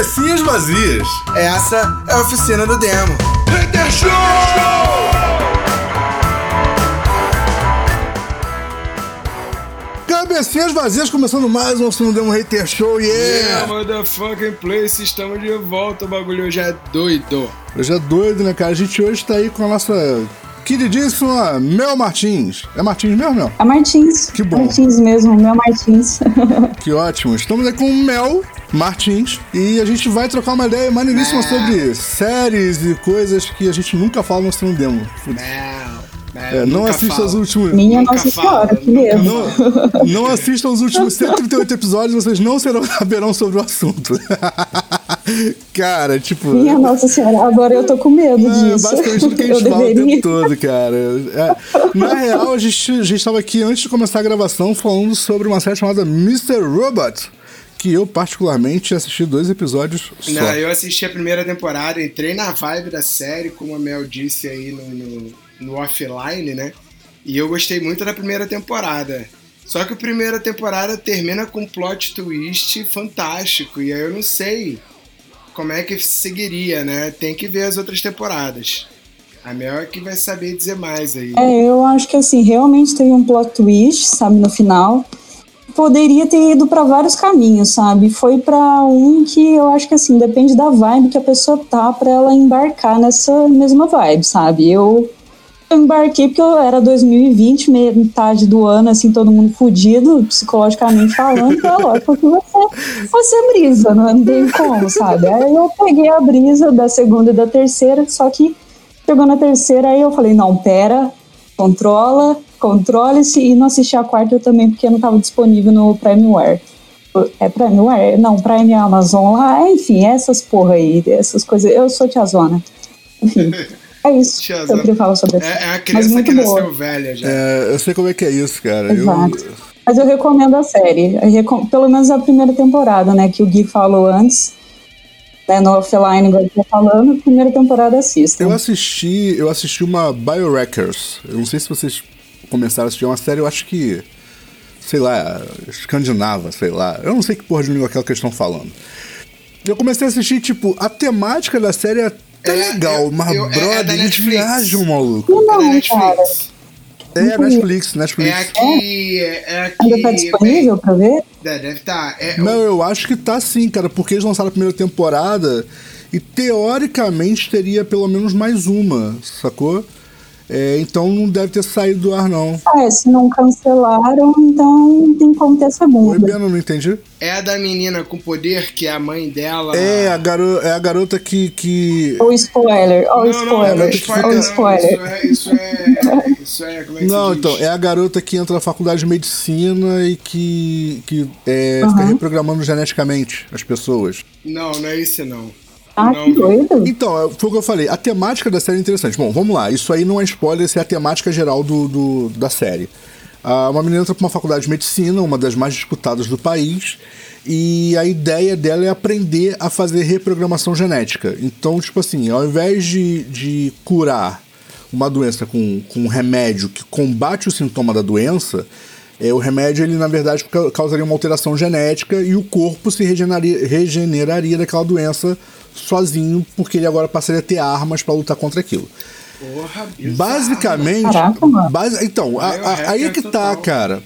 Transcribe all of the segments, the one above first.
Cabecinhas vazias. Essa é a oficina do demo. Hater Show! Cabecinhas vazias, começando mais um Oficina do Demo Hater Show, yeah! Yeah, motherfucking place, estamos de volta, o bagulho hoje é doido. Hoje é doido, né, cara? A gente hoje tá aí com a nossa queridíssima Mel Martins. É Martins mesmo, Mel? É Martins. Que bom. Martins mesmo, meu Martins. Que ótimo. Estamos aí com o Mel Martins e a gente vai trocar uma ideia maneiríssima sobre séries e coisas que a gente nunca fala no Oficina do Demo. Não, É, não assista os últimos... Minha Nunca Nossa Senhora, que medo. Não, não assistam os últimos 138 episódios, vocês não serão, saberão sobre o assunto. Cara, tipo. Minha Nossa Senhora, agora eu tô com medo É, disso. basicamente tudo que a gente eu fala o tempo deveria. todo, cara. É, na real, a gente, a gente tava aqui antes de começar a gravação falando sobre uma série chamada Mr. Robot. Que eu, particularmente, assisti dois episódios só. Não, eu assisti a primeira temporada, entrei na vibe da série, como a Mel disse aí no, no, no offline, né? E eu gostei muito da primeira temporada. Só que a primeira temporada termina com um plot twist fantástico, e aí eu não sei como é que seguiria, né? Tem que ver as outras temporadas. A Mel é que vai saber dizer mais aí. É, eu acho que assim, realmente teve um plot twist, sabe, no final. Poderia ter ido pra vários caminhos, sabe? Foi pra um que eu acho que assim, depende da vibe que a pessoa tá pra ela embarcar nessa mesma vibe, sabe? Eu, embarquei porque eu era 2020, metade do ano, assim, todo mundo fudido, psicologicamente falando, então é lógico que você, você brisa, não tem como, sabe? Aí eu peguei a brisa da segunda e da terceira, só que chegou na terceira, aí eu falei, não, pera, controla, controle-se e não assisti a quarta eu também porque não estava disponível no Primeware. É Primeware? Não, Prime Amazon lá, enfim, essas porra aí, essas coisas. Eu sou tiazona. Enfim, é isso que eu queria falar sobre essa. É, é a Mas criança muito que boa. nasceu velha já. É, eu sei como é que é isso, cara. Eu, Exato. Mas eu recomendo a série. Eu recom- Pelo menos a primeira temporada, né? Que o Gui falou antes. Né, no offline, igual eu tô falando, a primeira temporada assista. eu assisti. Eu assisti uma Bioreckers. Eu não sei se vocês começaram a assistir é uma série, eu acho que. Sei lá, escandinava, sei lá. Eu não sei que porra de língua é aquela que eles estão falando. Eu comecei a assistir, tipo, a temática da série é até É, legal, eu- mas, eu- é- é brother, da eles Netflix. viajam, maluco. Não, É da. Netflix. É, Netflix, Netflix. É aqui. É aqui. Ainda tá disponível pra ver? É, deve estar. É, Não, eu acho que tá sim, cara, porque eles lançaram a primeira temporada e teoricamente teria pelo menos mais uma, sacou? É, então não deve ter saído do ar, não. Ah, é, se não cancelaram, então não tem como ter essa Oi, bunda. Beno, não entendi. é a da menina com poder, que é a mãe dela. É, a, garo é a garota que. que... Ou spoiler, ou Não, não, não é spoiler, spoiler. não, spoiler. Isso é. Isso é. Isso é. Como é que Não, se diz? então, é a garota que entra na faculdade de medicina e que, que é, fica Uhum. reprogramando geneticamente as pessoas. Não, não é isso não. Ah, Não, que doido. Então, é, foi o que eu falei. A temática da série é interessante. Bom, vamos lá. Isso aí não é spoiler, isso é a temática geral do, do- da série. Ah, uma menina entra para uma faculdade de medicina, uma das mais disputadas do país, e a ideia dela é aprender a fazer reprogramação genética. Então, tipo assim, ao invés de, de curar uma doença com, com um remédio que combate o sintoma da doença, é, o remédio, ele na verdade ca- causaria uma alteração genética e o corpo se regeneraria, regeneraria daquela doença sozinho, porque ele agora passaria a ter armas para lutar contra aquilo. Porra. Basicamente. Caraca, basi- então, a- a- aí é que tá, cara.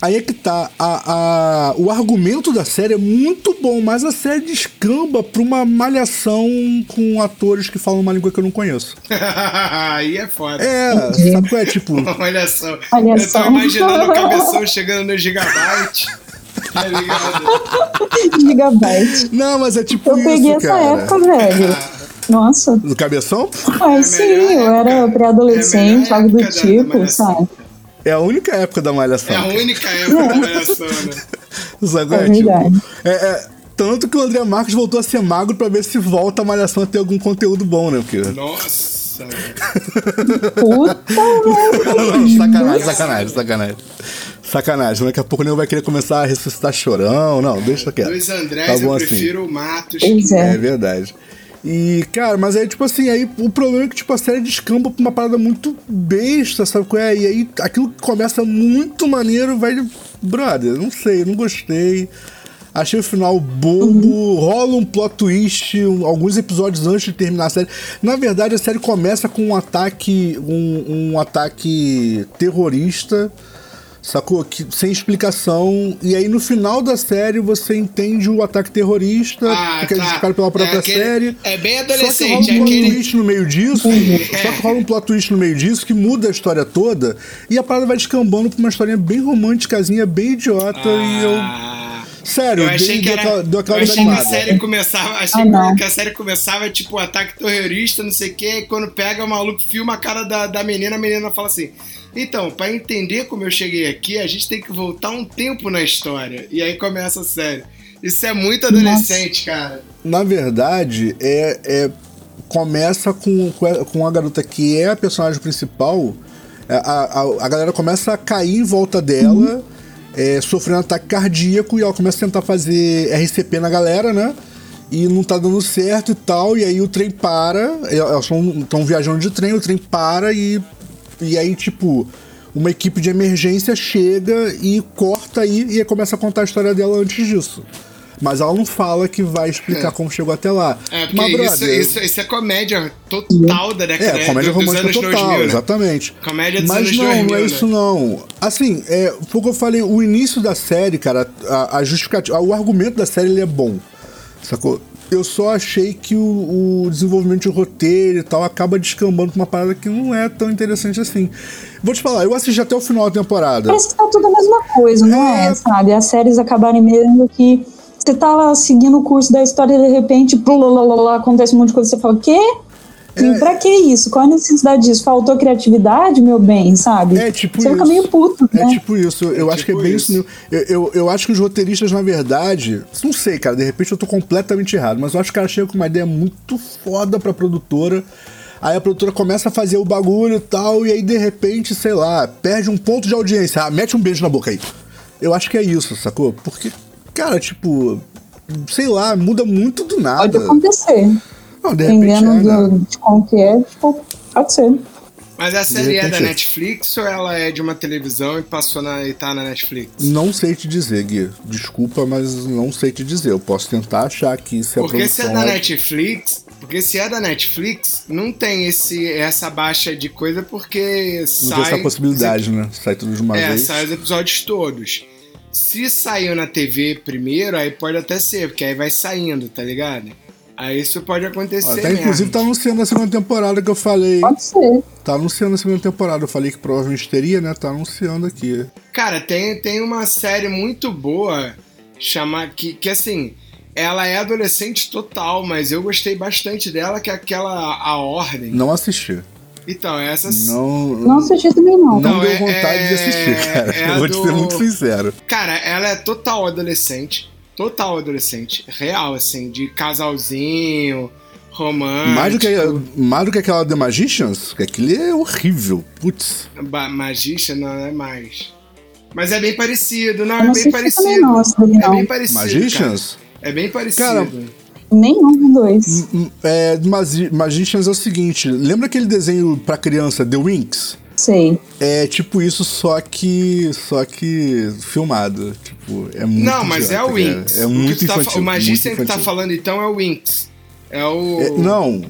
Aí é que tá. A, a- o argumento da série é muito bom, mas a série descamba pra uma malhação com atores que falam uma língua que eu não conheço. Aí é foda. É, sabe qual é? Tipo. Só. Olha eu tô imaginando o cabeção chegando no gigabyte. Tá ligado? Gigabyte. Não, mas é tipo Eu isso, peguei essa cara. época, velho. Nossa. Do cabeção? Mas É sim, eu época. era pré-adolescente, É algo do tipo, sabe? É a única época da malhação. É a única época da malhação, né? Sabe? É É, tipo, é, é, tanto que o André Marques voltou a ser magro pra ver se volta a malhação a ter algum conteúdo bom, né? Porque... Nossa. Velho. Puta sacanagem, sacanagem, sacanagem. Sacanagem, daqui a pouco o nego vai querer começar a ressuscitar chorão. Não, deixa quieto. Dois Andrés, Tá bom eu assim. prefiro o Matos. É é. verdade. E, cara, mas aí, tipo assim, aí o problema é que, tipo, a série descamba pra uma parada muito besta, sabe qual é? E aí aquilo que começa muito maneiro vai. Brother, não sei, não gostei. Achei o final bobo, rola um plot twist um- alguns episódios antes de terminar a série. Na verdade, a série começa com um ataque, um, um ataque terrorista, sacou? Que, sem explicação. E aí no final da série você entende o ataque terrorista, Ah, porque é tá. justificado pela própria É aquele- série. é bem Só que rola adolescente, um é plot aquele- twist no meio disso. Só que rola um plot twist no meio disso que muda a história toda. E a parada vai descambando pra uma historinha bem românticazinha, bem idiota. E eu. Ah, Sério, eu achei que era. aquela eu achei que a série começava. Achei Ah, que a série começava, tipo, ataque terrorista, não sei o quê. E quando pega o maluco, filma a cara da, da menina, a menina fala assim. Então, pra entender como eu cheguei aqui, a gente tem que voltar um tempo na história. E aí começa a série. Isso é muito adolescente, cara. Na verdade, é, é- começa com, com a- com a garota que é a personagem principal. É, A, a, a galera começa a cair em volta dela, é, sofrendo ataque cardíaco, e ela começa a tentar fazer RCP na galera, né? E não tá dando certo e tal, e aí o trem para, elas estão viajando de trem, o trem para e, e aí, tipo, uma equipe de emergência chega e corta aí e começa a contar a história dela antes disso. Mas ela não fala que vai explicar É. como chegou até lá. É, porque Mas, isso, brother, isso, isso é comédia total da década é, comédia dos romântica anos total, 2000, né? exatamente. Comédia dos Mas anos não, 2000, não é né? isso não. Assim, é, foi o que eu falei, o início da série, cara, a, a justificativa, o argumento da série ele é bom, sacou? Eu só achei que o, o desenvolvimento de roteiro e tal acaba descambando pra uma parada que não é tão interessante assim. Vou te falar, eu assisti até o final da temporada. Parece que tá tudo a mesma coisa, não é? É. Sabe? As séries acabarem mesmo que você tá lá seguindo o curso da história e de repente, blá, acontece um monte de coisa. Você fala, quê? Assim, É. Pra que isso? Qual a necessidade disso? Faltou criatividade, meu bem, sabe? É tipo Você isso. fica meio puto, É né? tipo isso. Eu, eu acho que é tipo bem isso. isso. Eu, eu, eu acho que os roteiristas, na verdade. Não sei, cara. De repente eu tô completamente errado. Mas eu acho que o cara chega com uma ideia muito foda pra produtora. Aí a produtora começa a fazer o bagulho e tal. E aí, de repente, sei lá, perde um ponto de audiência. Ah, mete um beijo na boca aí. Eu acho que é isso, sacou? Porque, cara, tipo. Sei lá, muda muito do Pode nada. acontecer. Não, de repente Dependendo é, né? do, de como que é, tipo, pode ser. Mas a série é da repente- Netflix ou ela é de uma televisão e passou na, e tá na Netflix? Não sei te dizer, Gui. Desculpa, mas não sei te dizer. Eu posso tentar achar aqui se a Porque se é da Netflix, porque se é da Netflix, não tem esse, essa baixa de coisa porque Não sai. tem essa possibilidade, né? Sai tudo de uma É, vez. sai os episódios todos. Se saiu na TV primeiro, aí pode até ser, porque aí vai saindo, tá ligado? Aí isso pode acontecer. Até inclusive tá anunciando a segunda temporada que eu falei. Pode ser. Tá anunciando a segunda temporada. Eu falei que provavelmente teria, né? Tá anunciando aqui. Cara, tem, tem uma série muito boa, chamar que, que assim, ela é adolescente total, mas eu gostei bastante dela, que é aquela A Ordem. Não assisti. Então, essa Não. Não assisti também, não. Não Não, deu é- vontade de assistir, é- cara. é eu vou te ser do- muito sincero. Cara, ela é total adolescente. Total adolescente. Real, assim, de casalzinho, romântico. Mais do, que, mais do que aquela The Magicians, que aquele é horrível. Putz. Ba- Magista não é mais. Mas é bem parecido, não, Eu é não bem parecido. também não, daí é não. bem parecido. Magicians? cara. É bem parecido. Cara, Nenhum dos dois. Hum, É, Magi- Magicians é o seguinte: lembra aquele desenho pra criança, The Winx? Sei. É tipo isso, só que. Só que filmado. Tipo, é muito. não, mas é idiota, o cara. Winx. É O que muito tu tá fa- infantil. o Magician que tá falando então é o Winx. É o. É, não.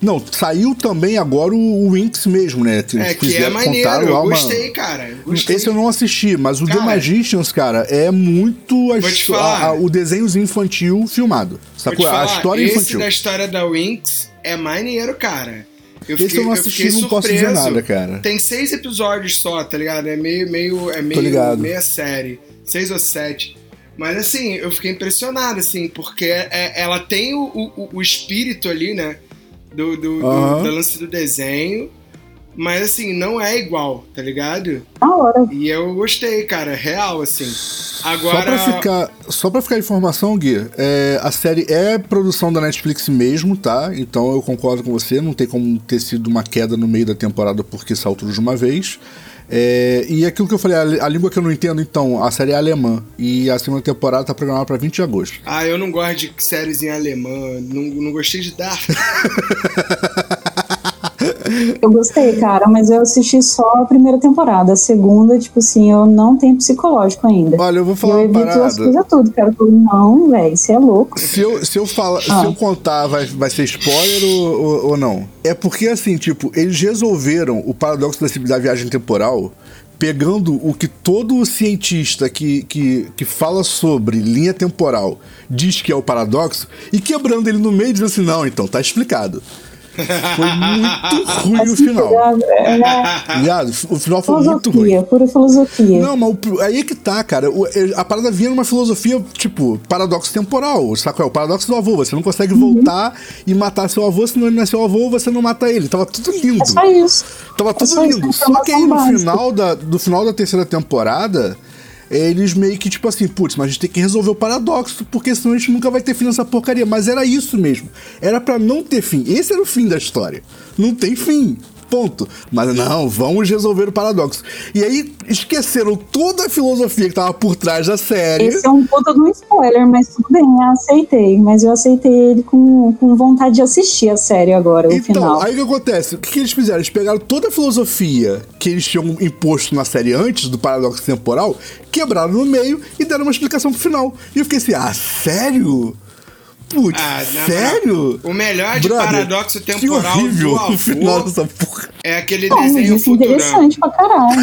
Não, saiu também agora o, o Winx mesmo, né? É, que é maneiro, eu lá uma- gostei, cara. Gostei. Esse eu não assisti, mas o The Cara, Magicians, cara, é muito a a- a- o desenhozinho infantil filmado. Sacou? A história esse infantil. da história da Winx é maneiro, cara. Eu Esse eu não assisti, fiquei não posso dizer nada, cara. Tem seis episódios só, tá ligado? É meio, meio, é meio, ligado. meia série. Seis ou sete. Mas assim, eu fiquei impressionado, assim, porque é- ela tem o, o, o espírito ali, né? Do, do, do- do lance do desenho. Mas assim, não é igual, tá ligado? Na hora. E eu gostei, cara, real, assim. Agora. Só pra ficar, só pra ficar informação, Gui, é, a série é produção da Netflix mesmo, tá? Então eu concordo com você, não tem como ter sido uma queda no meio da temporada porque tudo de uma vez. É, e aquilo que eu falei, a, a língua que eu não entendo, então, a série é alemã. E a segunda temporada tá programada pra 20 de agosto. Ah, eu não gosto de séries em alemã. Não, não gostei de Dark. Eu gostei, cara, mas eu assisti só a primeira temporada. A segunda, tipo assim, eu não tenho psicológico ainda. Olha, eu vou falar eu evito as parada. coisas tudo, cara. Eu falo, não, velho, você é louco. Se eu, se eu, fala, se Ah. eu contar, vai, vai ser spoiler ou, ou, ou não? É porque, assim, tipo, eles resolveram o paradoxo da, da viagem temporal pegando o que todo cientista que, que, que fala sobre linha temporal diz que é o paradoxo e quebrando ele no meio e dizendo assim, não, então tá explicado. Foi muito ruim o final. É, é Viado, o final foi muito ruim. filosofia, pura filosofia. Não, mas o- aí é que tá, cara. O- é- A parada vinha numa filosofia, tipo, paradoxo temporal. Sabe é? O paradoxo do avô. Você não consegue Uhum. voltar e matar seu avô, ele não é seu avô, você não mata ele. Tava tudo lindo. É só isso. Tava É tudo só lindo. é Só que aí no final da, do final da terceira temporada, eles meio que tipo assim, putz, mas a gente tem que resolver o paradoxo, porque senão a gente nunca vai ter fim nessa porcaria. Mas era isso mesmo. Era pra não ter fim. Esse era o fim da história. Não tem fim. Ponto. Mas não, vamos resolver o paradoxo. E aí esqueceram toda a filosofia que tava por trás da série. Esse é um puta de um spoiler, mas tudo bem, eu aceitei. Mas eu aceitei ele com, com vontade de assistir a série agora, o Então, final. aí o que acontece? O que, que eles fizeram? Eles pegaram toda a filosofia que eles tinham imposto na série antes do paradoxo temporal, quebraram no meio e deram uma explicação pro final. E eu fiquei assim, ah, sério? Putz, Ah, sério? moral, o melhor de Brother, paradoxo temporal horrível do o avô final dessa porra. é aquele Não, mas desenho isso é interessante pra caralho.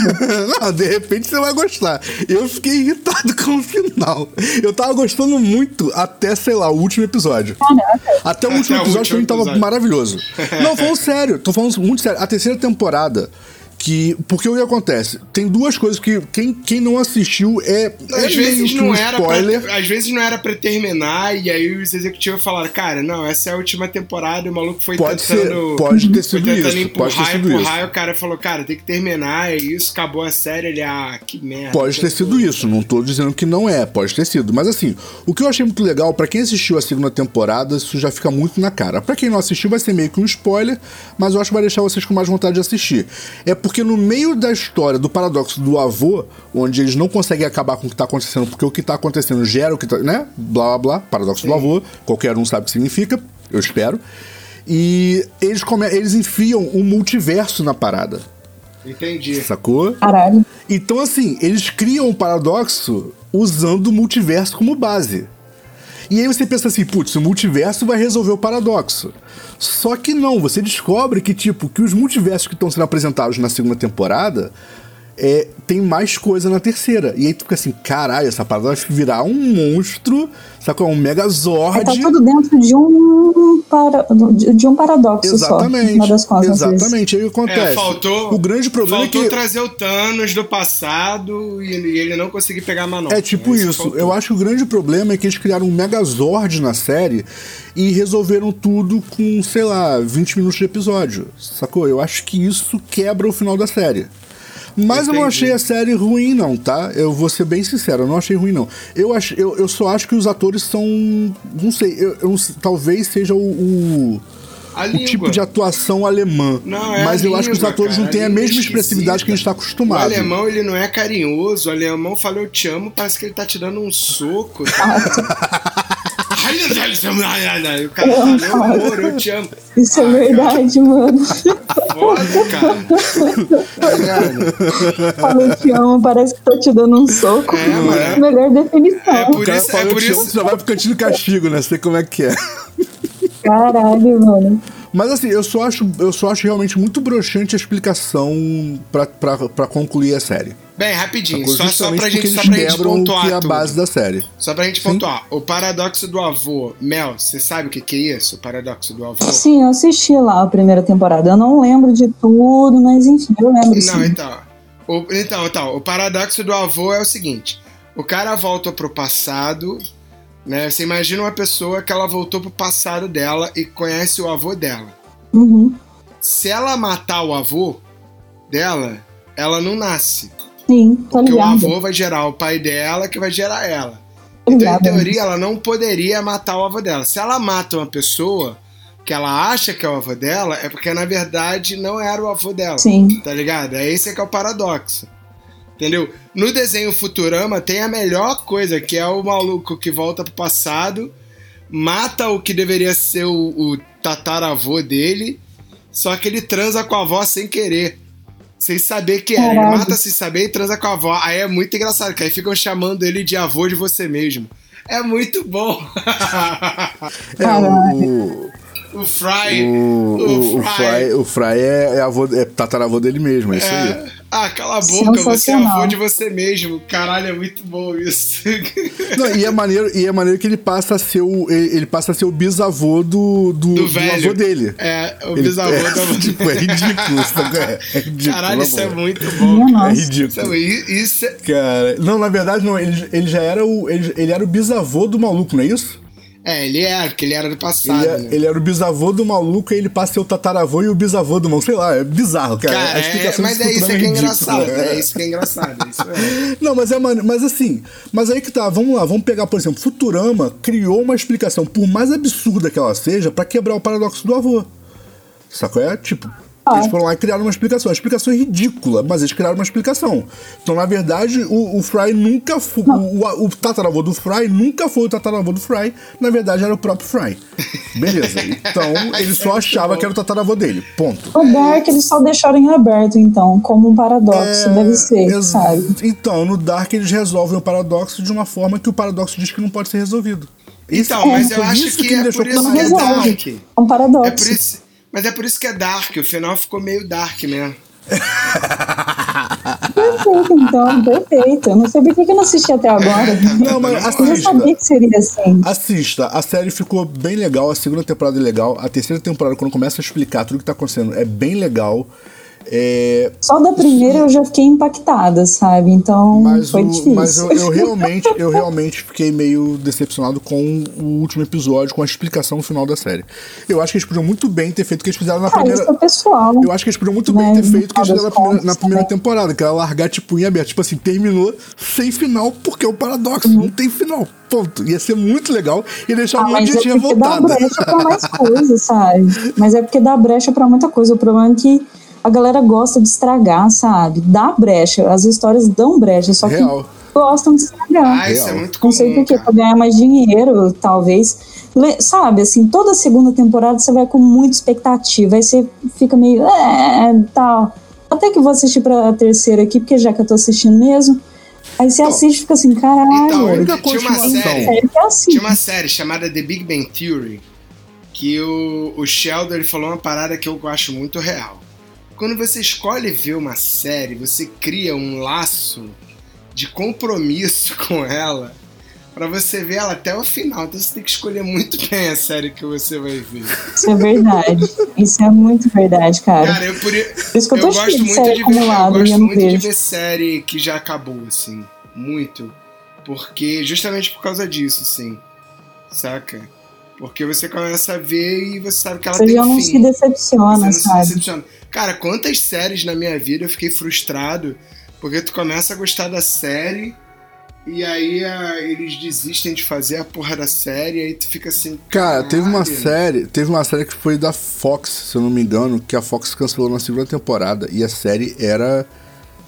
Não, de repente você vai gostar. Eu fiquei irritado com o final. Eu tava gostando muito até, sei lá, o último episódio. Caraca. Até o Até último episódio pra último mim tava episódio. maravilhoso. Não, falando sério, tô falando muito sério. A terceira temporada. Que, porque o que acontece? Tem duas coisas que quem, quem não assistiu é, é Às vezes não um era spoiler. pra, às vezes não era pra terminar e aí os executivos falaram, cara, não, essa é a última temporada, e o maluco foi Pode ser, tentando pode ter sido isso, pode ter empurrar, sido empurrar, isso. e o cara falou, cara, tem que terminar, é isso, acabou a série, ele, ah, que merda. Pode ter sido isso, não tô dizendo que não é, pode ter sido. Mas assim, o que eu achei muito legal, pra quem assistiu a segunda temporada, isso já fica muito na cara. Pra quem não assistiu, vai ser meio que um spoiler, mas eu acho que vai deixar vocês com mais vontade de assistir. É porque no meio da história do paradoxo do avô, onde eles não conseguem acabar com o que tá acontecendo, porque o que tá acontecendo gera o que tá. né? Blá blá blá, paradoxo do avô, qualquer um sabe o que significa, eu espero. E eles, come... eles enfiam um multiverso na parada. Entendi. Sacou? Caralho. Então, assim, eles criam um paradoxo usando o multiverso como base. E aí você pensa assim, putz, o multiverso vai resolver o paradoxo. Só que não, você descobre que, tipo, que os multiversos que estão sendo apresentados na segunda temporada é, tem mais coisa na terceira. E aí tu fica assim, caralho, essa parada vai virar um monstro, sabe? Um megazord. Tá tudo dentro de um, para, de, um paradoxo Exatamente. só. contas, exatamente. Aí o que acontece? É, faltou, o grande problema faltou é que trazer o Thanos do passado e ele, ele não conseguir pegar a manobra. É tipo isso. faltou. Eu acho que o grande problema é que eles criaram um Megazord na série e resolveram tudo com, sei lá, 20 minutos de episódio. Sacou? Eu acho que isso quebra o final da série. Mas eu não Entendi. achei a série ruim, não, tá? Eu vou ser bem sincero, eu não achei ruim, não. Eu, ach, eu, eu só acho que os atores são. Não sei, eu, eu talvez seja o. o A o língua. tipo de atuação alemã. Não, é mas a eu acho que os língua, atores cara, não têm a língua mesma expressividade que a gente está acostumado. O alemão, ele não é carinhoso. O alemão fala eu te amo, parece que ele tá te dando um soco. Ai, o cara fala, meu amor, eu te amo. Isso é verdade, mano. Foda, cara. Tá ligado? Falou te amo, parece que tô te dando um soco. É, mano. Melhor definição. É por cara isso, é por "Eu te amo", isso. você já vai pro cantinho do castigo, né? Sei como é que é. Caralho, mano. Mas assim, eu só acho, eu só acho realmente muito broxante a explicação pra concluir a série. Bem, rapidinho, Sacou? só, só pra gente, só pra gente pontuar que é a tudo. base da série. Só pra gente Sim. pontuar. O paradoxo do avô. Mel, você sabe o que, que é isso? O paradoxo do avô? Sim, eu assisti lá a primeira temporada. Eu não lembro de tudo, mas enfim, eu lembro Não, sim. então. O, então, então, o paradoxo do avô é o seguinte: o cara volta pro passado, né? Você imagina uma pessoa que ela voltou pro passado dela e conhece o avô dela. Uhum. Se ela matar o avô dela, ela não nasce. Sim, tô Porque o ligado. avô vai gerar o pai dela, que vai gerar ela. Então, em teoria, ela não poderia matar o avô dela. Se ela mata uma pessoa que ela acha que é o avô dela, é porque na verdade não era o avô dela. Sim. Tá ligado? É esse que é o paradoxo. Entendeu? No desenho Futurama tem a melhor coisa, que é o maluco que volta pro passado, mata o que deveria ser o, o tataravô dele, Só que ele transa com a avó sem querer. Sem saber que era. Ele mata sem saber e transa com a avó. Aí é muito engraçado, que aí ficam chamando ele de avô de você mesmo. É muito bom. É, o, o Fry. o, o, o Fry. Fry, o Fry é, é, avô, é tataravô dele mesmo, é isso aí. É. Ah, cala a boca, você é avô de você mesmo. Caralho, é muito bom isso. Não, e é maneiro, e é maneiro que ele passa a ser o ele, passa a ser o bisavô do, do, Do do avô dele. É, o Ele- bisavô é, da tipo, é ridículo? É, é ridículo. Caralho, na isso é muito bom. É ridículo. é, isso é- Cara, não, na verdade não, ele, ele já era o ele, ele era o bisavô do maluco, não é isso? É, ele é, porque ele era do passado. Ele, é- né? ele era o bisavô do maluco e ele passa a ser o tataravô e o bisavô do maluco. Sei lá, é bizarro, cara. Cara, a explicação é, mas desse é isso que é ridícula. engraçado. É isso que é engraçado. Isso é. Não, mas é mane- mas assim, mas aí que tá, vamos lá, vamos pegar, por exemplo, Futurama criou uma explicação, por mais absurda que ela seja, pra quebrar o paradoxo do avô. Sacou? É tipo. Eles foram lá e criaram uma explicação. A explicação é ridícula, mas eles criaram uma explicação. Então, na verdade, o, o Fry nunca foi. O, o, o tataravô do Fry nunca foi o tataravô do Fry. Na verdade, era o próprio Fry. Beleza. Então, ele só achava que era o tataravô dele. Ponto. O Dark eles só deixaram em aberto, então, como um paradoxo, É, deve ser, ex- sabe? Então, no Dark eles resolvem o paradoxo de uma forma que o paradoxo diz que não pode ser resolvido. Isso- Então, mas eu acho isso que me é deixou por isso que é dark. É um paradoxo. É por isso, mas é por isso que é dark. O final ficou meio dark mesmo. Perfeito, então, perfeito. Eu não sei por que eu não assisti até agora. Não, mas Eu não assista. sabia que seria assim. Assista, a série ficou bem legal, a segunda temporada é legal, a terceira temporada, quando começa a explicar tudo que tá acontecendo, é bem legal. É, Só da primeira eu já fiquei impactada, sabe? Então mas foi o- difícil. mas eu, eu realmente, eu realmente fiquei meio decepcionado com o último episódio, com a explicação final da série. Eu acho que eles podiam muito bem ter feito o que eles fizeram na Cara, primeira. isso é pessoal. Eu acho que eles podiam muito Né, bem ter feito o que eles fizeram na primeira, na primeira também. temporada, que era largar tipo em aberto. Tipo assim, terminou sem final, porque é o paradoxo, Uhum. não tem final. Ponto. Ia ser muito legal e deixar Ah, um monte mas de é gente porque dá revoltada. brecha pra mais coisa, sabe? Mas é porque dá brecha pra muita coisa. O problema é que a galera gosta de estragar, sabe? Dá brecha. As histórias dão brecha, só que Real. gostam de estragar. Ah, isso é muito Não comum. sei por quê, pra ganhar mais dinheiro, talvez. Le- Sabe, assim, toda segunda temporada você vai com muita expectativa, aí você fica meio. É, tal. Até que eu vou assistir pra terceira aqui, porque já que eu tô assistindo mesmo. Aí você assiste e fica assim, caralho. Então, única tinha uma série. sério que é assim. Tinha uma série chamada The Big Bang Theory que o, o Sheldon ele falou uma parada que eu acho muito real. Quando você escolhe ver uma série, você cria um laço de compromisso com ela pra você ver ela até o final. Então você tem que escolher muito bem a série que você vai ver. Isso é verdade. Isso é muito verdade, cara. Cara, eu por, Por isso que eu eu gosto de muito de ver, eu gosto muito de ver série que já acabou, assim. Muito. Porque, justamente por causa disso, assim. Saca? Porque você começa a ver e você sabe que ela Você tem já não fim. se decepciona, Você não se sabe? decepciona. Cara, quantas séries na minha vida eu fiquei frustrado porque tu começa a gostar da série e aí ah, eles desistem de fazer a porra da série e aí tu fica assim. Cara, teve uma série, teve uma série que foi da Fox, se eu não me engano, que a Fox cancelou na segunda temporada e a série era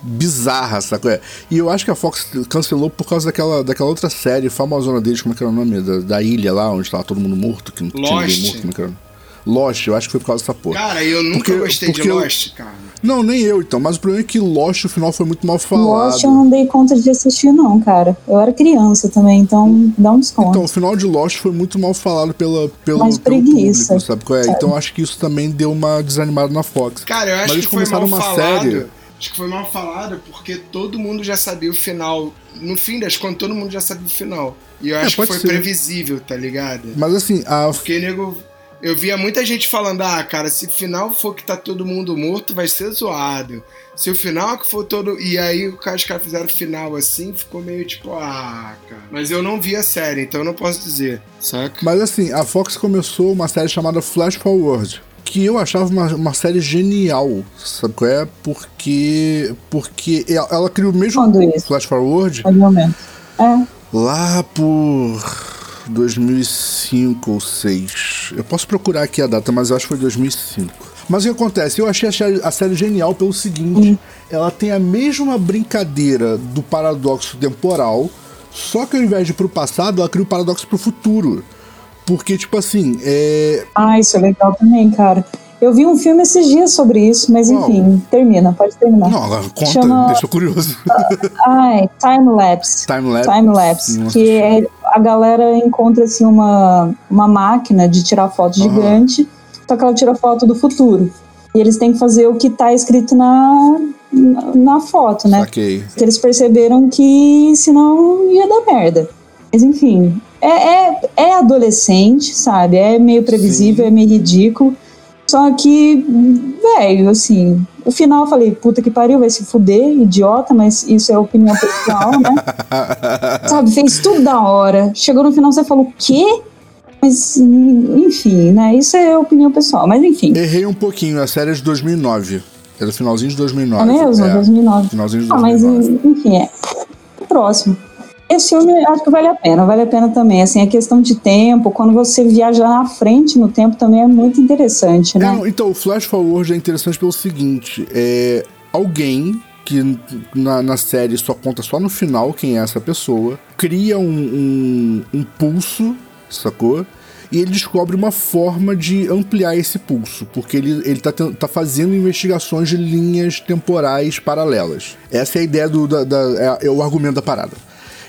bizarra, sacou? É. E eu acho que a Fox cancelou por causa daquela, daquela outra série famosona deles, como é que era o nome? Da, da ilha lá, onde tava todo mundo morto, que não tinha ninguém Lost. morto, como é que era? Lost, eu acho que foi por causa dessa porra. Cara, eu nunca Porque- gostei porque de eu- Lost, cara. Não, nem eu então, mas o problema é que Lost, o final foi muito mal falado. Lost eu não dei conta de assistir, não, cara. Eu era criança também, então dá um desconto. Então, o final de Lost foi muito mal falado pela, pelo, Mas pelo preguiça, público, sabe? qual é? sabe? Então acho que isso também deu uma desanimada na Fox. Cara, eu Mas acho eles que foi mal começaram uma falado. série. Acho que foi mal falado porque todo mundo já sabia o final. No fim das contas, todo mundo já sabia o final. E eu É, acho que foi ser. previsível, tá ligado? Mas assim, a, Porque, nego, eu via muita gente falando, ah, cara, se o final for que tá todo mundo morto, vai ser zoado. Se o final que for todo. E aí os caras caras fizeram o final assim, ficou meio tipo, ah, cara. Mas eu não vi a série, então eu não posso dizer, saca? Mas assim, a Fox começou uma série chamada Flash Forward. Que eu achava uma, uma série genial, sabe qual é? Porque. Porque ela, ela criou o mesmo Quando? Flash Forward Pode momento. É, lá por 2005 ou 2006. Eu posso procurar aqui a data, mas eu acho que foi 2005. Mas o que acontece? Eu achei a série, a série genial pelo seguinte: ela tem a mesma brincadeira do paradoxo temporal, só que ao invés de ir pro passado, ela cria o paradoxo pro futuro. Porque, tipo assim, é. Ah, isso é legal também, cara. Eu vi um filme esses dias sobre isso, mas enfim, termina, pode terminar. Não, agora conta, Chama- deixa eu curioso. Ai, time lapse. Time lapse. Time lapse, Nossa. que é, a galera encontra assim uma, uma máquina de tirar foto gigante, só que ela tira foto do futuro. E eles têm que fazer o que tá escrito na, na, na foto, né? Saquei. Que eles perceberam que senão ia dar merda. Mas enfim, é, é, é adolescente, sabe? É meio previsível, Sim. é meio ridículo. Só que, velho, assim, o final eu falei, puta que pariu, vai se fuder, idiota, mas isso é opinião pessoal, né? Sabe, fez tudo da hora. Chegou no final, você falou, o quê? Mas, enfim, né? Isso é opinião pessoal. Mas enfim, Errei um pouquinho, a série é de 2009. É do finalzinho de 2009. é mesmo? É, 2009. finalzinho de Ah, mas 2009. enfim, é. Próximo. Esse filme acho que vale a pena, vale a pena também. Assim, a questão de tempo, quando você viaja na frente no tempo também é muito interessante, né? não, então, o Flash Forward é interessante pelo seguinte: é alguém que na, na série só conta só no final quem é essa pessoa, cria um, um, um pulso, sacou? E ele descobre uma forma de ampliar esse pulso, porque ele, ele tá, tá fazendo investigações de linhas temporais paralelas. Essa é a ideia do da, da- é, é o argumento da parada.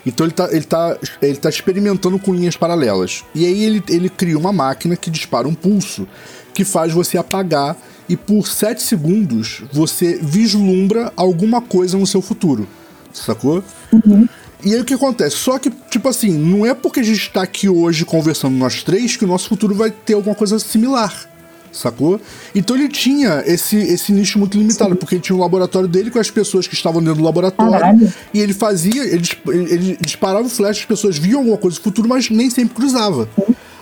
Então ele tá, ele, tá, ele tá experimentando com linhas paralelas. E aí ele, ele cria uma máquina que dispara um pulso que faz você apagar e por 7 segundos você vislumbra alguma coisa no seu futuro. Sacou? E aí o que acontece? Só que, tipo assim, não é porque a gente tá aqui hoje conversando nós três que o nosso futuro vai ter alguma coisa similar. Sacou? Então ele tinha esse, esse nicho muito limitado, porque ele tinha um laboratório dele com as pessoas que estavam dentro do laboratório. Caralho. E ele fazia, ele, ele, disparava o flash, as pessoas viam alguma coisa do futuro, mas nem sempre cruzava.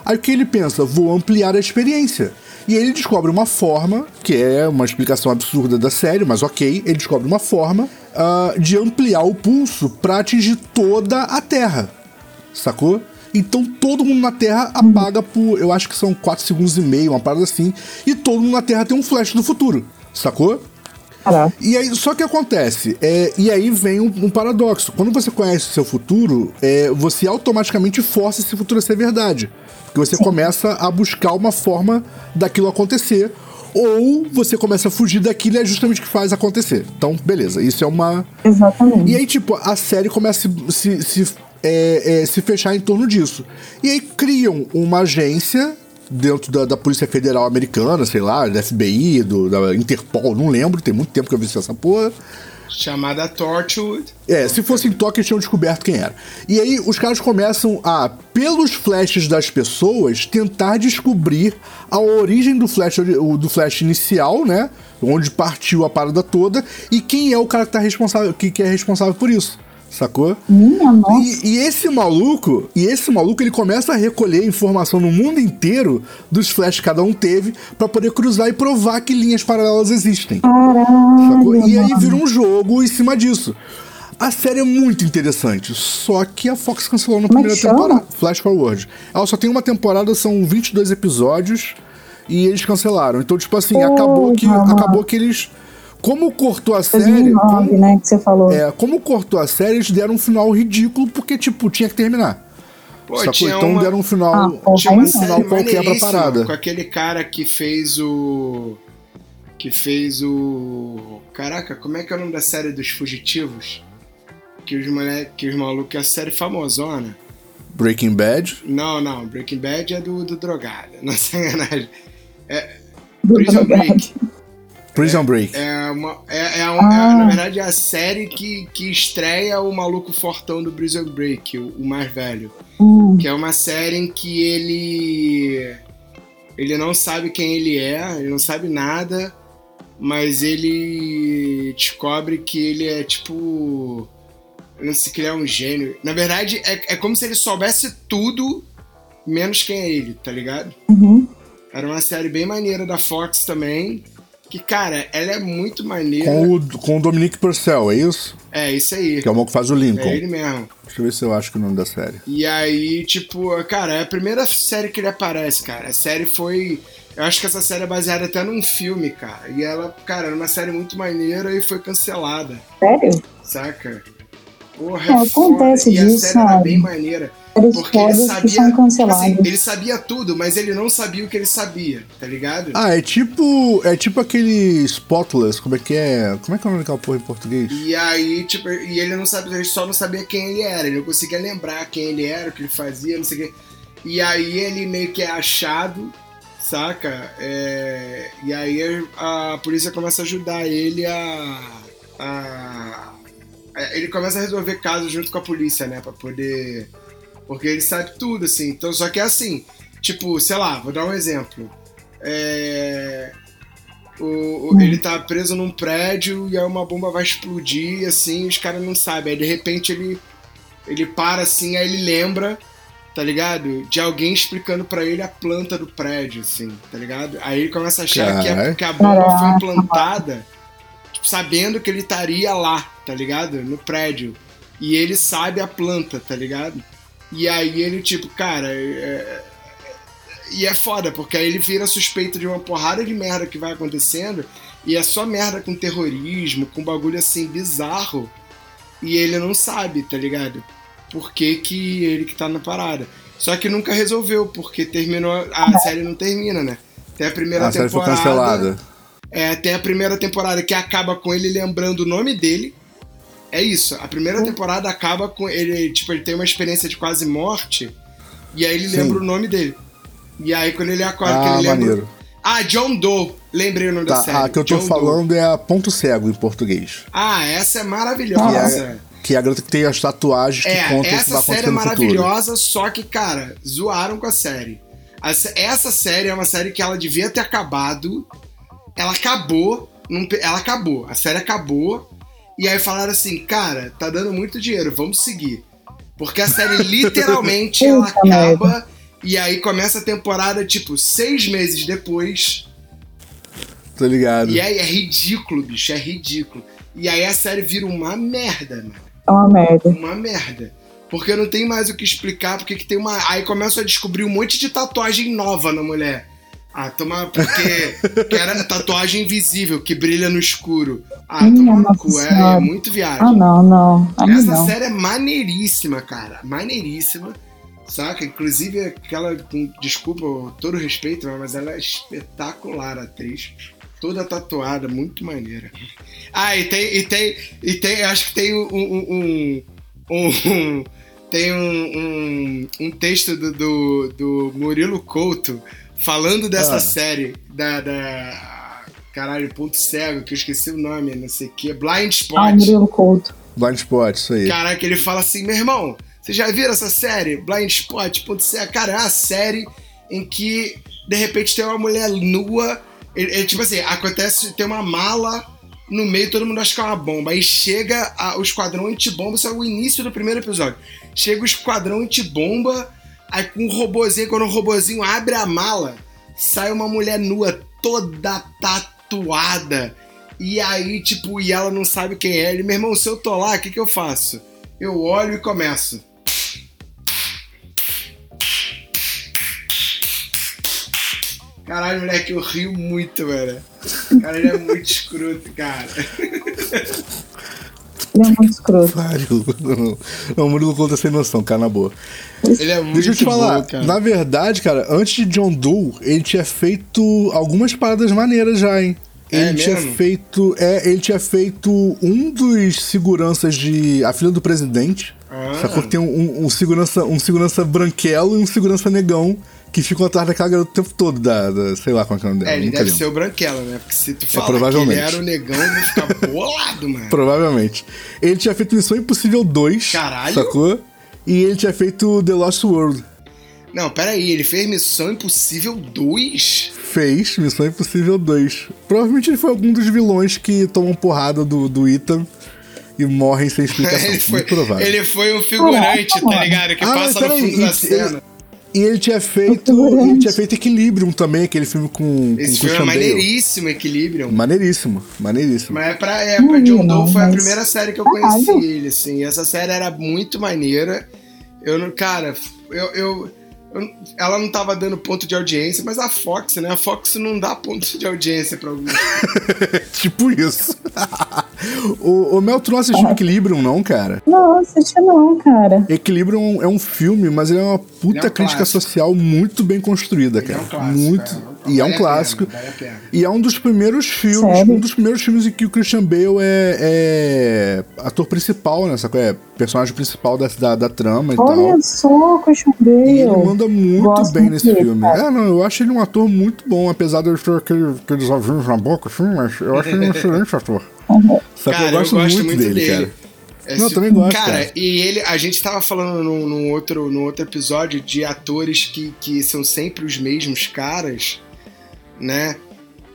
Aí o que ele pensa? Vou ampliar a experiência. E aí ele descobre uma forma, que é uma explicação absurda da série, mas ok, ele descobre uma forma ah, de ampliar o pulso para atingir toda a Terra. Sacou? Então todo mundo na Terra apaga por, eu acho que são 4 segundos e meio, uma parada assim, e todo mundo na Terra tem um flash do futuro. Sacou? Caraca. E aí, só que acontece, é, e aí vem um, um paradoxo. Quando você conhece o seu futuro, é, você automaticamente força esse futuro a ser verdade. Porque você começa a buscar uma forma daquilo acontecer, ou você começa a fugir daquilo e é justamente o que faz acontecer. Então, beleza, isso é uma. Exatamente. E aí, tipo, a série começa a se, se, se, é, é, se fechar em torno disso. E aí criam uma agência dentro da, da Polícia Federal Americana, sei lá, da FBI, do, da Interpol, não lembro, tem muito tempo que eu vi essa porra. Chamada Torchwood. É, se fosse em Tóquio, eles tinham descoberto quem era. E aí os caras começam a, pelos flashes das pessoas, tentar descobrir a origem do flash, do flash inicial, né? Onde partiu a parada toda, e quem é o cara que, tá responsável, que, que é responsável por isso. Sacou? Minha nossa. E, e esse maluco, e esse maluco, ele começa a recolher informação no mundo inteiro dos flashes que cada um teve pra poder cruzar e provar que linhas paralelas existem. Sacou? Caralho. E aí vira um jogo em cima disso. A série é muito interessante, só que a Fox cancelou na Como é primeira temporada. Flash Forward. Ela só tem uma temporada, são 22 episódios e eles cancelaram. Então, tipo assim, Porra, acabou que acabou que eles como cortou a série, 2009, como, né, que você falou. é, como cortou a série, eles deram um final ridículo porque tipo tinha que terminar. Pô, Então uma, deram um final, Ah, tinha uma um final qualquer pra parada. com aquele cara que fez o... Que fez o... Caraca, como é que é o nome da série dos fugitivos? Que os moleques, que os malucos, é a série famosona. Breaking Bad. Não, não, Breaking Bad é do, do drogado. Não sacanagem. Do Prison drogado. Break. Prison Break. É uma. É, é um- Ah. é, na verdade, é a série que, que estreia o maluco fortão do Prison Break, o, o mais velho. Hum, Que é uma série em que ele. Ele não sabe quem ele é, ele não sabe nada, mas ele descobre que ele é tipo. Eu não sei que ele é um gênio. Na verdade, é, é como se ele soubesse tudo, menos quem é ele, tá ligado? uhum. Era uma série bem maneira da Fox também. Que, cara, ela é muito maneira. Com o, com o Dominic Purcell, é isso? É, isso aí. Que é o que faz o Lincoln. É ele mesmo. Deixa eu ver se eu acho que é o nome da série. E aí, tipo, cara, é a primeira série que ele aparece, cara. A série foi. Eu acho que essa série é baseada até num filme, cara. E ela, cara, era uma série muito maneira e foi cancelada, Sério? saca? Porra, É, acontece foda. E a disso, sabe? bem maneira. Séries Porque ele fodas que sabia. são tipo assim, ele sabia tudo, mas ele não sabia o que ele sabia, tá ligado? Ah, é tipo. É tipo aquele Spotless, como é que é? Como é que é o nome daquela porra em português? E aí, tipo, e ele não sabia, ele só não sabia quem ele era, ele não conseguia lembrar quem ele era, o que ele fazia, não sei o quê. E aí ele meio que é achado, saca? É, e aí a polícia começa a ajudar ele a- a- Ele começa a resolver casos junto com a polícia, né? Pra poder. Porque ele sabe tudo, assim. Então, só que é assim, tipo, sei lá, vou dar um exemplo. É. O, o- ele tá preso num prédio e aí uma bomba vai explodir, assim, e os caras não sabem. Aí de repente ele, ele para assim, aí ele lembra, tá ligado? De alguém explicando pra ele a planta do prédio, assim, tá ligado? Aí ele começa a achar que a, que a bomba foi implantada tipo, sabendo que ele estaria lá, tá ligado? No prédio. E ele sabe a planta, tá ligado? E aí ele, tipo, cara, é, e é foda, porque aí ele vira suspeito de uma porrada de merda que vai acontecendo, e é só merda com terrorismo, com bagulho assim bizarro, e ele não sabe, tá ligado? Por que, que ele que tá na parada. Só que nunca resolveu, porque terminou. A série não termina, né? Tem a primeira A série foi temporada. cancelada. É, tem a primeira temporada que acaba com ele lembrando o nome dele. É isso. A primeira temporada acaba com ele, tipo, ele tem uma experiência de quase morte. E aí ele Sim. lembra o nome dele. E aí quando ele acorda, que Ah, ele lembra. maneiro. Ah, John Doe. Lembrei o nome da Tá, série. a que eu tô John Doe. falando é a Ponto Cego em português. Ah, essa é maravilhosa. é, que é a garota que tem as tatuagens que É, contam o que vai essa série é maravilhosa, só que, cara, zoaram com a série. Essa série é uma série que ela devia ter acabado. Ela acabou. num Ela acabou. A série acabou. E aí falaram assim, cara, tá dando muito dinheiro, vamos seguir. Porque a série literalmente ela acaba. E aí começa a temporada, tipo, seis meses depois. Tá ligado? E aí é ridículo, bicho, é ridículo. E aí a série vira uma merda, mano É uma merda. uma merda. Porque não tem mais o que explicar, porque que tem uma. Aí começam a descobrir um monte de tatuagem nova na mulher. Ah, toma. Porque que era tatuagem invisível, que brilha no escuro. Ah, Minha toma no cu, é, é muito viagem. Ah, não, não. Aí Essa não. série é maneiríssima, cara. Maneiríssima. Saca? Inclusive aquela. com- Desculpa, todo respeito, mas ela é espetacular, a atriz. Toda tatuada, muito maneira. Ah, e tem. E tem. E tem. Acho que tem um. um, um, um- tem um, um, um texto do, do, do Murilo Couto falando dessa Ah. série. Da, da. Caralho, ponto cego, que eu esqueci o nome, não sei o que. Blind Spot. Ah, Murilo Couto. Blind Spot, isso aí. Caraca, ele fala assim, meu irmão, vocês já viram essa série? Blind Spot, ponto cego? Cara, é uma série em que, de repente, tem uma mulher nua. Ele, ele, tipo assim, acontece, tem uma mala no meio, todo mundo acha que é uma bomba. Aí chega a- o esquadrão antibomba, isso é o início do primeiro episódio. Chega o esquadrão antibomba, aí com um robozinho, quando o robozinho abre a mala, sai uma mulher nua, toda tatuada. E aí, tipo, e ela não sabe quem é. Ele, meu irmão, se eu tô lá, o que, que eu faço? Eu olho e começo. Caralho, moleque, eu rio muito, velho. Cara, ele é muito escroto, cara. Ele é muito escroto. Pariu. Não, não, o Murilo Couto é sem noção, cara, na boa. Ele é muito Deixa eu te falar, bom, cara. na verdade, cara, antes de John Doe, ele tinha feito algumas paradas maneiras já, hein? É Ele tinha mesmo? feito. É, ele tinha feito um dos seguranças de A Filha do Presidente. Ah. Sacou que tem um, um segurança, um segurança branquelo e um segurança negão que ficam atrás daquela garota o tempo todo, da, da- sei lá qual é o nome dela. É, ele deve lembro. ser o Branquela, né? Porque se tu falar que provavelmente. ele era o negão, vou ficar bolado, mano. Provavelmente. Ele tinha feito Missão Impossível 2. Caralho. Sacou? E ele tinha feito The Lost World. Não, pera aí, ele fez Missão Impossível 2? Fez Missão Impossível 2. Provavelmente ele foi algum dos vilões que tomam porrada do, do Ethan e morrem sem explicação. ele, foi, ele foi um figurante, tá ligado? Que Ah, passa no peraí, fundo da cena. E ele tinha feito. Ele tinha feito Equilibrium também, aquele filme com, com Esse Christian filme é Bale. maneiríssimo, Equilibrium. Maneiríssimo, maneiríssimo. Mas é pra, é, pra John Doe foi a primeira série que eu conheci ele, assim. Essa série era muito maneira. Eu não, cara, eu, eu, eu- ela não tava dando ponto de audiência, mas a Fox, né? A Fox não dá ponto de audiência pra alguns. tipo isso. o, o Mel, tu não assistiu Equilibrium, não, cara? Não, assisti não, cara. Equilibrium é um filme, mas ele é uma puta é um crítica clássico. social muito bem construída, Ele é cara. um clássico, muito. é. E é um clássico. pena. E é um dos primeiros filmes, Sério? um dos primeiros filmes em que o Christian Bale é, é ator principal, né? Sabe? É personagem principal da, da, da trama e tal. Olha só, Christian Bale. E ele manda muito Gosto bem nesse dele, filme. cara. É, não, eu acho ele um ator muito bom, apesar de ele ter aquele, aqueles ovinhos na boca, assim, mas eu acho ele um excelente ator. Só que Cara, eu gosto, muito, dele, cara. É, Não, eu também gosto, Cara, cara. e ele, a gente tava falando num, num outro, num outro episódio de atores que, que são sempre os mesmos caras, né?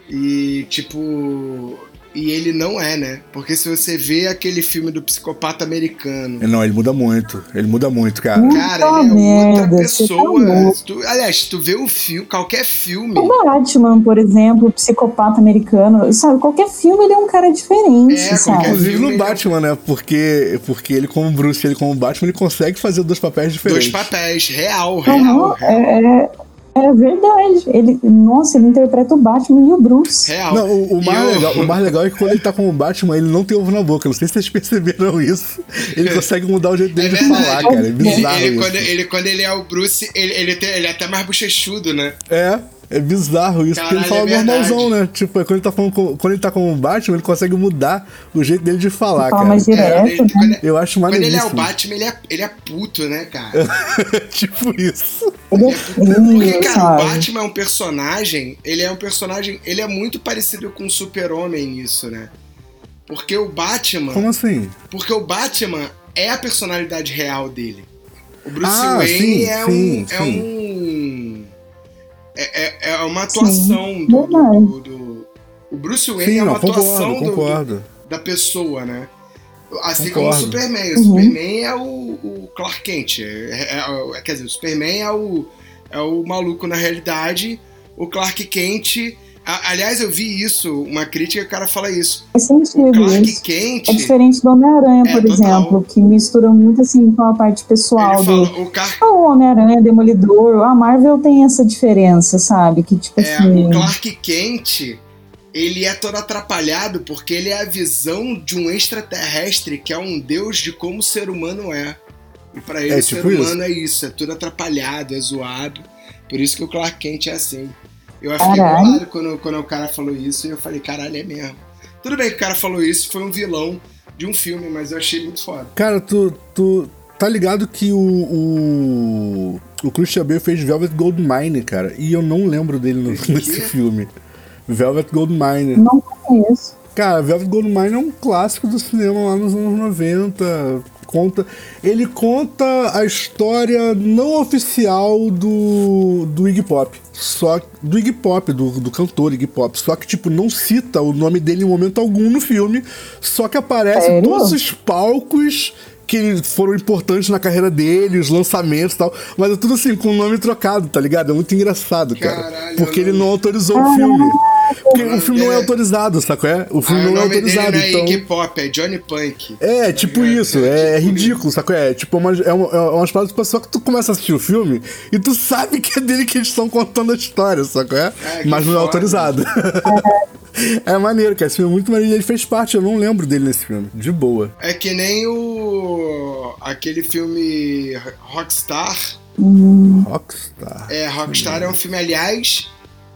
E tipo. E ele não é, né? Porque se você vê aquele filme do psicopata americano. Não, ele muda muito. Ele muda muito, cara. Hum. Cara, ele é outra merda, você tá pessoa. Se tu- aliás, se tu vê o filme, qualquer filme. O Batman, por exemplo, psicopata americano, sabe? Qualquer filme ele é um cara diferente, É, sabe? Inclusive no ele- Batman, né? Porque, porque ele, como Bruce, ele como Batman, ele consegue fazer dois papéis diferentes. Dois papéis, real, real. Aham, real. é, é, é verdade. Ele, nossa, ele interpreta o Batman e o Bruce. real. Não, o, o mais eu- legal, o mais legal é que quando ele tá como Batman, ele não tem ovo na boca. Não sei se vocês perceberam isso. Ele consegue mudar o jeito É dele de verdade. falar, cara. É Ele, bizarro ele, isso. quando, ele, quando ele é o Bruce, ele, ele, tem- ele é até mais bochechudo, né? É, é bizarro isso, porque ele Caralho, fala é normalzão, né? Tipo, é quando ele, tá falando com- quando ele tá como Batman, ele consegue mudar o jeito dele de falar, Fala cara. mais direto, ele- né? Eu acho quando ele é o. Batman, ele é, ele é puto, né, cara? tipo isso. Ele é Porque, frio, cara, o? Batman é um personagem, ele é um personagem, ele é muito parecido com o Super-Homem nisso, né? Porque o Batman, Como assim? porque o Batman é a personalidade real dele. O Bruce Ah, Wayne sim, é, sim, um, é sim. um é, é, é uma atuação Sim, do, do, do- o Bruce Wayne Sim, é uma não, concordo, atuação do- da pessoa, né? Assim Concordo. como o Superman. O Uhum. Superman é o, o Clark Kent. É- é- é- quer dizer, o Superman é o, é o maluco na realidade. O Clark Kent. A- aliás, eu vi isso, uma crítica o cara fala isso. Faz O sentido Clark isso. Kent. É diferente do Homem-Aranha, É, por total. exemplo, que mistura muito assim com a parte pessoal Ele do. fala, o Clark, Ah, O Homem-Aranha, Demolidor, a Marvel tem essa diferença, sabe? Que tipo é, assim. o Clark Kent, ele é todo atrapalhado porque ele é a visão de um extraterrestre que é um deus de como o ser humano é. E pra ele É o ser tipo isso. humano é isso, é tudo atrapalhado, é zoado. Por isso que o Clark Kent é assim. Eu fiquei bolado quando, quando o cara falou isso e eu falei, caralho, é mesmo. Tudo bem que o cara falou isso, foi um vilão de um filme, mas eu achei muito foda. Cara, tu, tu tá ligado que o, o, o Christian Bale fez Velvet Goldmine, cara, e eu não lembro dele no- nesse filme. Velvet Goldmine. Não conheço. Cara, Velvet Goldmine é um clássico do cinema lá nos anos 90. Conta, ele conta a história não oficial do, do Iggy Pop. Só do Iggy Pop, do, do cantor Iggy Pop. Só que, tipo, não cita o nome dele em momento algum no filme. Só que aparece Sério? todos os palcos que foram importantes na carreira dele, os lançamentos e tal. Mas é tudo assim, com o nome trocado, tá ligado? É muito engraçado, cara. Caralho, porque ele não- não autorizou o filme. Porque o filme não é é- autorizado, saco? É? O filme Ah, não é nome dele autorizado, não é então. Iggy Pop, é Johnny Punk. É, tipo ligado? isso, é, tipo ridículo, sacou? É tipo uma, é uma, é umas paradas de pessoa que tu começa a assistir o filme e tu sabe que é dele que eles estão contando a história, sacou? É? É, que Mas não é foda. autorizado. é maneiro, cara. Esse filme é muito maneiro. e Ele fez parte, eu não lembro dele nesse filme. De boa. É que nem o. aquele filme Rockstar. Rockstar. É, Rockstar é um filme, aliás,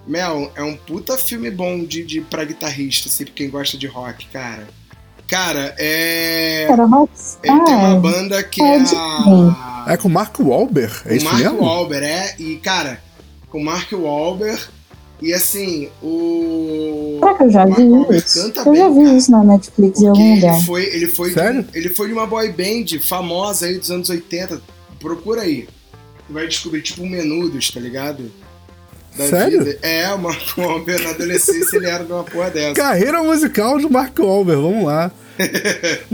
Mel, é um puta filme bom de, de, pra guitarrista, assim, pra quem gosta de rock, cara. Cara, é. Era Rockstar. Ele tem uma banda que é Pode a. É com o Mark Wahlberg, é o isso Mark mesmo? Wahlberg, é. E, cara, com o Mark Wahlberg. E assim, o. Será que eu já Mark vi isso? canta Eu já bem, vi cara. isso na Netflix em algum ele lugar. foi, ele foi, de, Sério? um- ele foi de uma boy band famosa aí dos anos 80. Procura aí. Vai descobrir, tipo, um menudos, tá ligado? Sério? vida. É, uma, uma, na adolescência ele era de uma porra dessa. Carreira musical de Mark Wahlberg, vamos lá.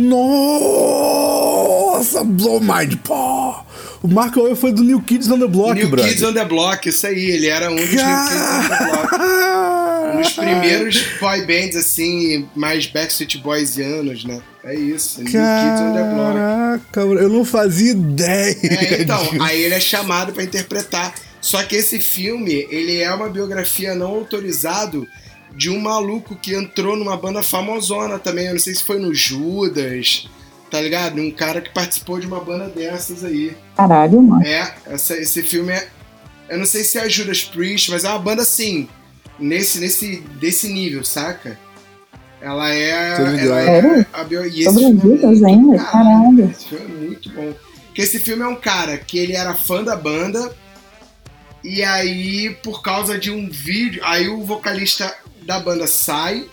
Nossa, blow mind, pô! O Mark Wahlberg foi do New Kids on the Block, New brother. Kids on the Block, isso aí, ele era um dos New Kids on the Block. Um dos primeiros boy bands, assim, mais Backstreet Boysianos, né? É isso, New Kids on the Block. Caraca, eu não fazia ideia. É, então, disso. aí ele é chamado pra interpretar. Só que esse filme, ele é uma biografia não autorizado de um maluco que entrou numa banda famosona também. Eu não sei se foi no Judas, tá ligado? Um cara que participou de uma banda dessas aí. Caralho, mano. É, essa, esse filme é. Eu não sei se é Judas Priest, mas é uma banda assim, nesse, nesse desse nível, saca? Ela é. Ela é a bio- e esse Sobre filme é Judas muito ainda? caralho, Caralho. Esse filme é muito bom. Porque esse filme é um cara que ele era fã da banda. E aí, por causa de um vídeo, aí o vocalista da banda sai,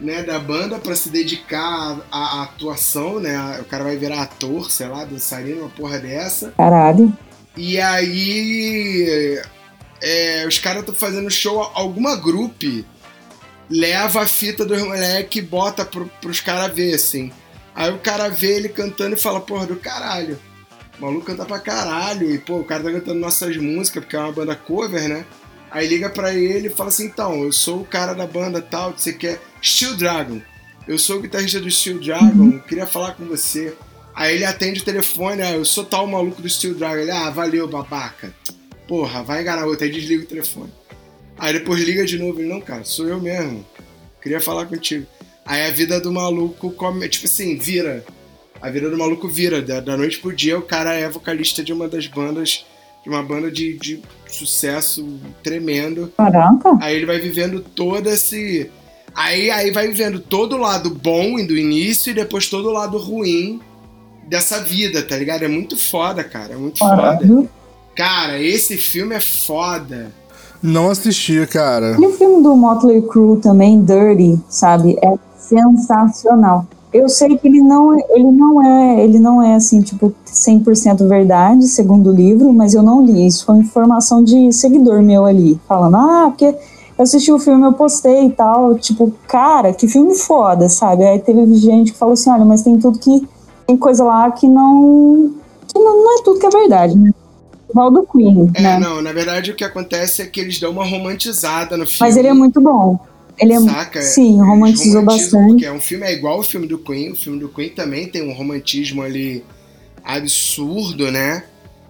né, da banda pra se dedicar à, à atuação, né? O cara vai virar ator, sei lá, dançarino, uma porra dessa. Caralho. E aí é, os caras estão fazendo show, alguma grupo leva a fita dos moleque e bota pro, pros caras ver, assim. Aí o cara vê ele cantando e fala, porra, do caralho. O maluco canta pra caralho. E, pô, o cara tá cantando nossas músicas, porque é uma banda cover, né? Aí liga pra ele e fala assim, então, eu sou o cara da banda tal, você quer... Steel Dragon. Eu sou o guitarrista do Steel Dragon, queria falar com você. Aí ele atende o telefone, ah, eu sou tal maluco do Steel Dragon. Ele, ah, valeu, babaca. Porra, vai enganar outro. Aí desliga o telefone. Aí depois liga de novo. Ele, não, cara, sou eu mesmo. Queria falar contigo. Aí a vida do maluco, come, tipo assim, vira. A vida do maluco vira. Da, da noite pro dia, o cara é vocalista de uma das bandas, de uma banda de, de sucesso tremendo. Caraca. Aí ele vai vivendo todo esse. Aí, aí vai vivendo todo o lado bom do início e depois todo o lado ruim dessa vida, tá ligado? É muito foda, cara. É muito foda. Caralho. Cara, esse filme é foda. Não assisti, cara. E o filme do Motley Crue também, Dirty, sabe? É sensacional. Eu sei que ele não, ele não é, ele não é assim, tipo, 100% verdade, segundo o livro, mas eu não li. Isso foi informação de seguidor meu ali, falando: "Ah, porque eu assisti o filme, eu postei e tal". Tipo, cara, que filme foda, sabe? Aí teve gente que falou assim: "Olha, mas tem tudo que tem coisa lá que não que não, não é tudo que é verdade, né?" Igual do Queen, É, né? não, na verdade o que acontece é que eles dão uma romantizada no filme. Mas ele é muito bom. Ele é Saca? sim, romantizou bastante. É um filme é igual o filme do Queen. O filme do Queen também tem um romantismo ali absurdo, né?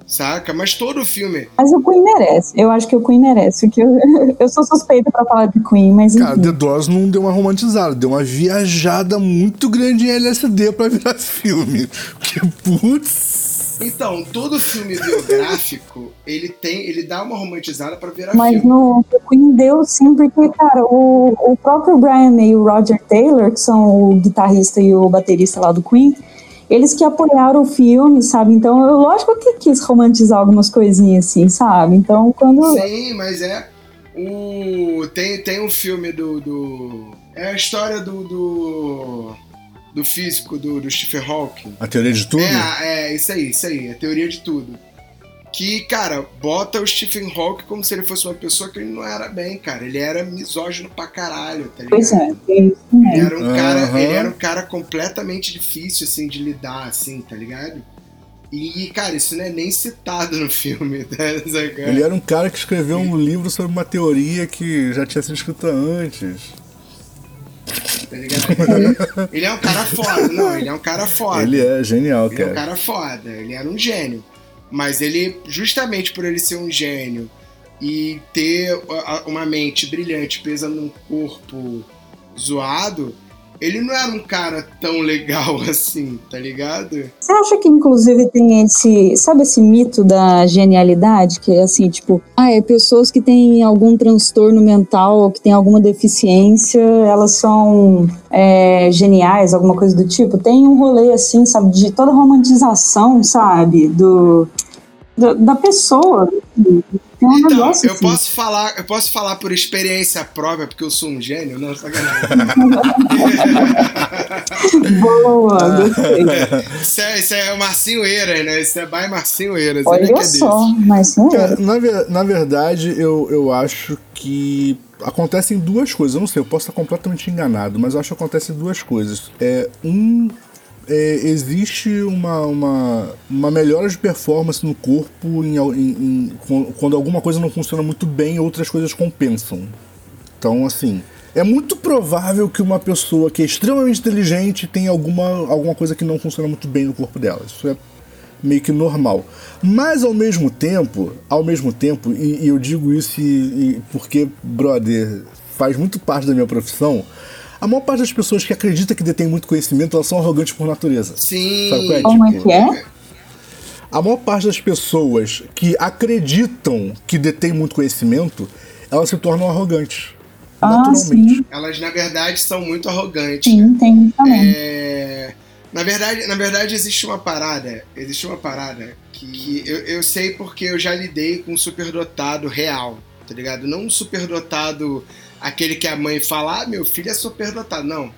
Saca? Mas todo o filme. Mas o Queen merece. Eu acho que o Queen merece. Porque eu, eu sou suspeita pra falar de Queen, mas Cara, enfim. The Doors não deu uma romantizada, deu uma viajada muito grande em LSD pra virar filme. Porque, putz. Então, todo filme biográfico, ele tem. ele dá uma romantizada pra virar Mas filme. no o Queen deu sim, porque, cara, o, o próprio Brian May e o Roger Taylor, que são o guitarrista e o baterista lá do Queen, eles que apoiaram o filme, sabe? Então, eu, lógico que quis romantizar algumas coisinhas assim, sabe? Então, quando. Sim, mas é. O, tem, tem um filme do, do. É a história do. do, do físico do, do Stephen Hawking. A teoria de tudo? É, é, isso aí, isso aí, a teoria de tudo. Que, cara, bota o Stephen Hawking como se ele fosse uma pessoa que ele não era bem, cara. Ele era misógino pra caralho, tá ligado? Pois é, é isso Ele mesmo. era um cara, ele era um cara completamente difícil, assim, de lidar, assim, tá ligado? E, cara, isso não é nem citado no filme, tá? Ele era um cara que escreveu um livro sobre uma teoria que já tinha sido escrita antes. Tá ligado? Ele é um cara foda, não, ele é um cara foda. Ele é genial, Ele é um cara. cara foda, ele era um gênio. Mas ele, justamente por ele ser um gênio e ter uma mente brilhante presa num corpo zoado, ele não era um cara tão legal assim, tá ligado? Você acha que, inclusive, tem esse. Sabe esse mito da genialidade? Que é assim, tipo, ah, é pessoas que têm algum transtorno mental ou que têm alguma deficiência, elas são é, geniais, alguma coisa do tipo. Tem um rolê, assim, sabe, de toda romantização, sabe? Do, do- da pessoa. Tem um Então, negócio eu assim. posso falar, eu posso falar por experiência própria, porque eu sou um gênio, não, sacanagem. Boa, gostei. Isso é, isso é o Marcinho Eiras, né? Isso é by Marcinho Eiras. que Olha é só, Cara, era. na, na verdade, eu, eu acho que acontecem duas coisas. Eu não sei, eu posso estar completamente enganado, mas eu acho que acontecem duas coisas. É, um, é, existe uma, uma, uma melhora de performance no corpo em, em- em- quan- quando alguma coisa não funciona muito bem, outras coisas compensam. Então, assim, é muito provável que uma pessoa que é extremamente inteligente tenha alguma, alguma coisa que não funciona muito bem no corpo dela. Isso é meio que normal. Mas ao mesmo tempo, ao mesmo tempo, e, e eu digo isso e- e porque, brother, faz muito parte da minha profissão. A maior parte das pessoas que acredita que detém muito conhecimento, elas são arrogantes por natureza. Sim. Sabe qual é? Como é Tipo, que é? A maior parte das pessoas que acreditam que detém muito conhecimento, elas se tornam arrogantes. Ah, naturalmente. sim. Elas, na verdade, são muito arrogantes. Sim, tem também. É, na verdade, na verdade existe uma parada, existe uma parada que eu, eu sei porque eu já lidei com um superdotado real, tá ligado? Não um superdotado aquele que a mãe fala, ah, meu filho é superdotado, não.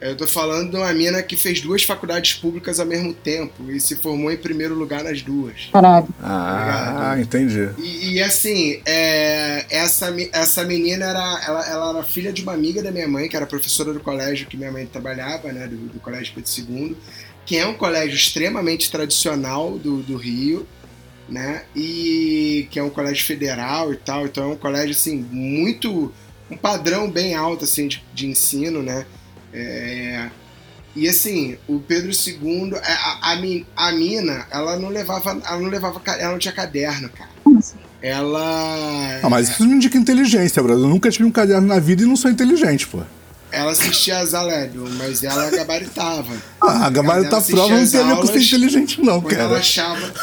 Eu tô falando de uma mina que fez duas faculdades públicas ao mesmo tempo e se formou em primeiro lugar nas duas. Caralho. Ah, entendi. E, e, assim, é, essa, essa menina era, ela, ela era filha de uma amiga da minha mãe, que era professora do colégio que minha mãe trabalhava, né, do, do Colégio Pedro II, que é um colégio extremamente tradicional do, do Rio, né, e que é um colégio federal e tal, então é um colégio, assim, muito, um padrão bem alto, assim, de, de ensino, né, é, e assim, o Pedro II, a, a, a, a mina, ela não levava, ela não levava, ela não tinha caderno, cara. Como assim? Ela. Ah, mas isso me indica inteligência, brother. Eu nunca tive um caderno na vida e não sou inteligente, pô. Ela assistia às Alédio, mas ela gabaritava. Ah, a gabarita Ela prova não tem a ver com ser inteligente, não, Quando ela cara. achava.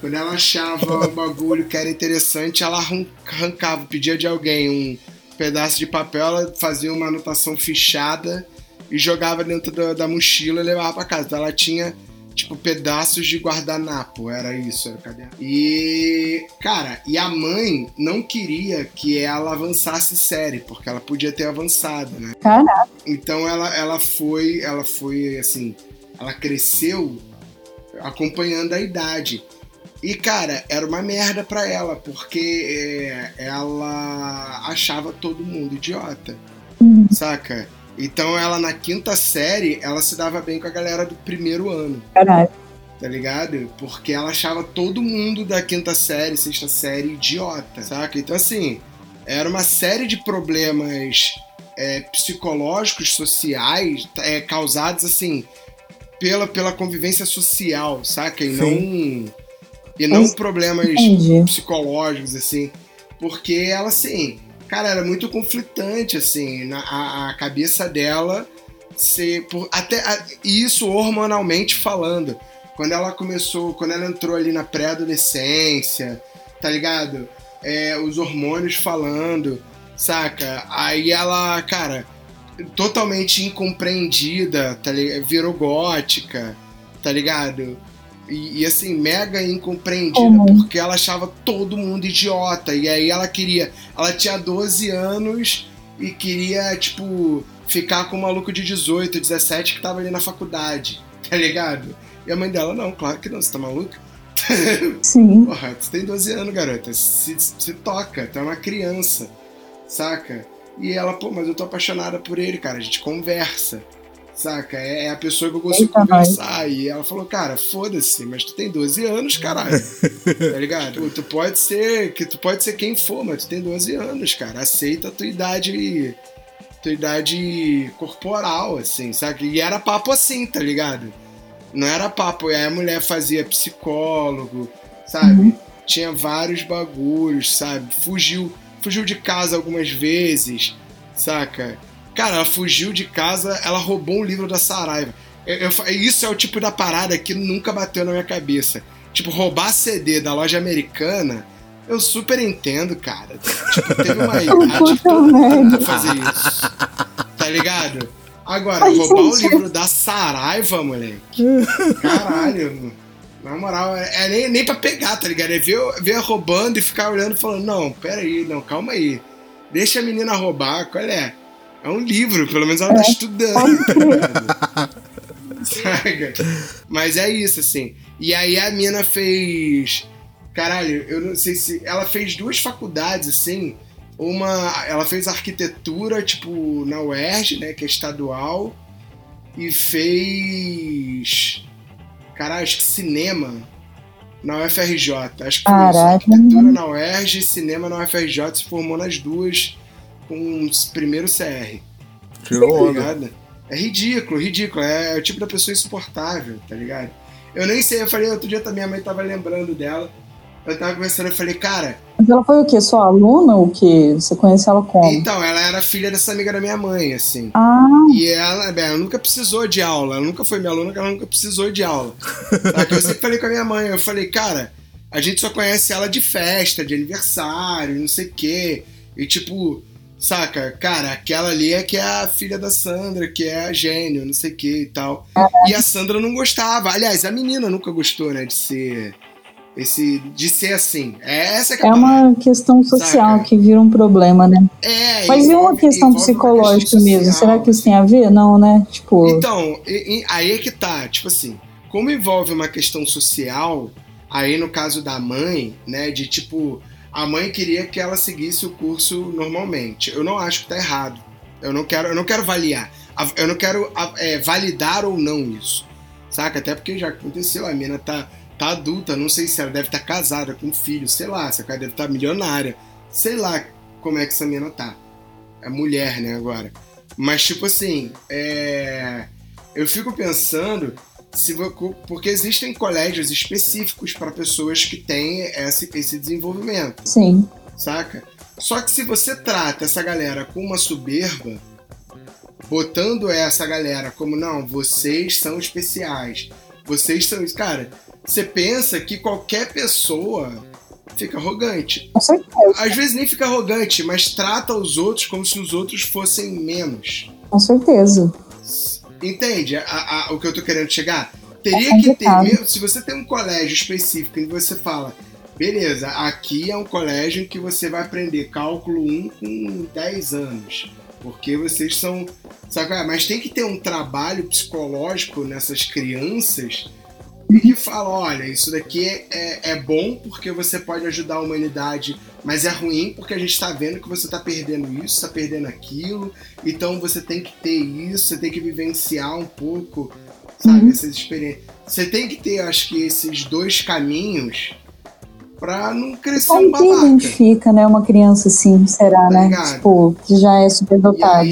Quando ela achava um bagulho que era interessante, ela arran- arrancava, pedia de alguém um pedaço de papel, ela fazia uma anotação fichada e jogava dentro da, da mochila e levava pra casa. Então ela tinha, tipo, pedaços de guardanapo, era isso, era o caderno. E, cara, e a mãe não queria que ela avançasse série, porque ela podia ter avançado, né? Caralho. Então ela, ela foi, ela foi assim, ela cresceu acompanhando a idade. E cara, era uma merda pra ela, porque é, ela achava todo mundo idiota, Uhum. saca? Então ela na quinta série, ela se dava bem com a galera do primeiro ano, Caralho. tá ligado? Porque ela achava todo mundo da quinta série, sexta série idiota, saca? Então assim, era uma série de problemas é, psicológicos, sociais, é, causados assim pela, pela convivência social, saca? E não e não Mas- problemas Entendi. psicológicos assim, porque ela assim, cara, era muito conflitante assim, na a, a cabeça dela ser por, até a- isso hormonalmente falando. Quando ela começou, quando ela entrou ali na pré-adolescência, tá ligado? É, os hormônios falando, saca? Aí ela, cara, totalmente incompreendida, tá ligado? Virou gótica, tá ligado? E, e, assim, mega incompreendida, Uhum. porque ela achava todo mundo idiota. E aí ela queria. Ela tinha 12 anos e queria, tipo, ficar com um maluco de 18, 17 que tava ali na faculdade, tá ligado? E a mãe dela, não, claro que não, você tá maluca? Sim. Porra, tu tem 12 anos, garota. Se, se toca, tu é uma criança, saca? E ela, pô, mas eu tô apaixonada por ele, cara. A gente conversa, saca? É, é a pessoa que eu consigo Eita, conversar. E ela falou, cara, foda-se, mas tu tem 12 anos, caralho. tá ligado? Pô, tu pode ser, que tu pode ser quem for, mas tu tem 12 anos, cara. Aceita a tua idade, tua idade corporal, assim, saca? E era papo assim, tá ligado? Não era papo. Aí a mulher fazia psicólogo, sabe? Uhum. Tinha vários bagulhos, sabe? Fugiu, fugiu de casa algumas vezes, saca? Cara, ela fugiu de casa, ela roubou um livro da Saraiva. Eu- eu isso é o tipo da parada que nunca bateu na minha cabeça. Tipo, roubar CD da loja americana, eu super entendo, cara. Tipo, teve uma idade merda. pra fazer isso. Tá ligado? Agora, Faz roubar o sentido. livro da Saraiva, moleque. Caralho. Na moral, é, é nem, nem pra pegar, tá ligado? É ver, ver roubando e ficar olhando e falando, não, peraí, não, calma aí. Deixa a menina roubar, qual é? É um livro, pelo menos ela tá estudando, tá ligado? Saca? Mas é isso, assim. E aí a mina fez. Caralho, eu não sei se. Ela fez duas faculdades, assim. Uma. Ela fez arquitetura, tipo, na UERJ, né? Que é estadual. E fez. Caralho, acho que cinema na UFRJ. Acho que. Caraca. Arquitetura na UERJ e cinema na UFRJ se formou nas duas com o primeiro CR. Tirou Tá onda. ligado? É ridículo, ridículo. É o tipo da pessoa insuportável, tá ligado? Eu nem sei, eu falei outro dia também, a mãe tava lembrando dela. eu tava conversando, eu falei, cara. Mas ela foi o quê? Sua aluna ou o quê? Você conhece ela como? Então, ela era filha dessa amiga da minha mãe, assim. Ah. E ela, bem, ela nunca precisou de aula. Ela nunca foi minha aluna, ela nunca precisou de aula. Só que eu sempre falei com a minha mãe, eu falei, cara, a gente só conhece ela de festa, de aniversário, não sei o quê. E tipo, saca, cara, aquela ali é que é a filha da Sandra, que é a gênio, não sei o que e tal. E a Sandra não gostava. Aliás, a menina nunca gostou, né, de ser esse de ser assim. É essa que é, é uma questão social saca? que vira um problema, né? É, Mas e uma questão psicológica questão mesmo? Será que isso tem a ver? Não, né? Tipo. Então, e, e, aí é que tá, tipo assim, como envolve uma questão social, aí no caso da mãe, né, de tipo, a mãe queria que ela seguisse o curso normalmente. Eu não acho que tá errado. Eu não quero, eu não quero avaliar. Eu não quero é, validar ou não isso. Saca? Até porque já aconteceu, a mina tá tá adulta, não sei se ela deve estar tá casada com um filho, sei lá, essa cara deve estar tá milionária, sei lá como é que essa menina tá. É mulher, né, agora. Mas, tipo assim, é... eu fico pensando se porque existem colégios específicos para pessoas que têm esse, esse desenvolvimento. Sim. Saca? Só que se você trata essa galera com uma soberba, botando essa galera como, não, vocês são especiais, vocês são. Cara, você pensa que qualquer pessoa fica arrogante. Às vezes nem fica arrogante, mas trata os outros como se os outros fossem menos. Com certeza. Entende a, a, o que eu tô querendo chegar? Teria é que ter, se você tem um colégio específico e você fala, beleza, aqui é um colégio em que você vai aprender cálculo 1 com 10 anos. Porque vocês são. Sabe? É? Mas tem que ter um trabalho psicológico nessas crianças e fala: olha, isso daqui é, é, é, bom porque você pode ajudar a humanidade, mas é ruim porque a gente está vendo que você está perdendo isso, está perdendo aquilo, então você tem que ter isso, você tem que vivenciar um pouco, sabe, uhum. essas experiências. Você tem que ter, acho que, esses dois caminhos pra não crescer Como um babaca. que identifica, né, uma criança assim, será, tá né? Ligado? Tipo, que já é superdotada.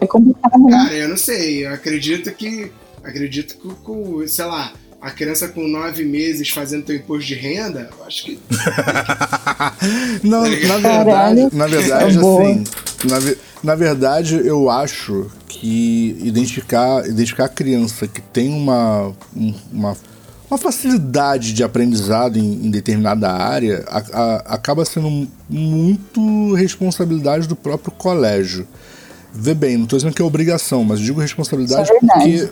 É complicado, né? Cara, eu não sei, eu acredito que, acredito que, com, sei lá, a criança com nove meses fazendo teu imposto de renda, eu acho que. não, tá na verdade, na verdade, é assim. Na, na verdade, eu acho que identificar, identificar a criança que tem uma, uma, uma facilidade de aprendizado em, em determinada área a, a, acaba sendo muito responsabilidade do próprio colégio. Vê bem, não estou dizendo que é obrigação, mas digo responsabilidade é porque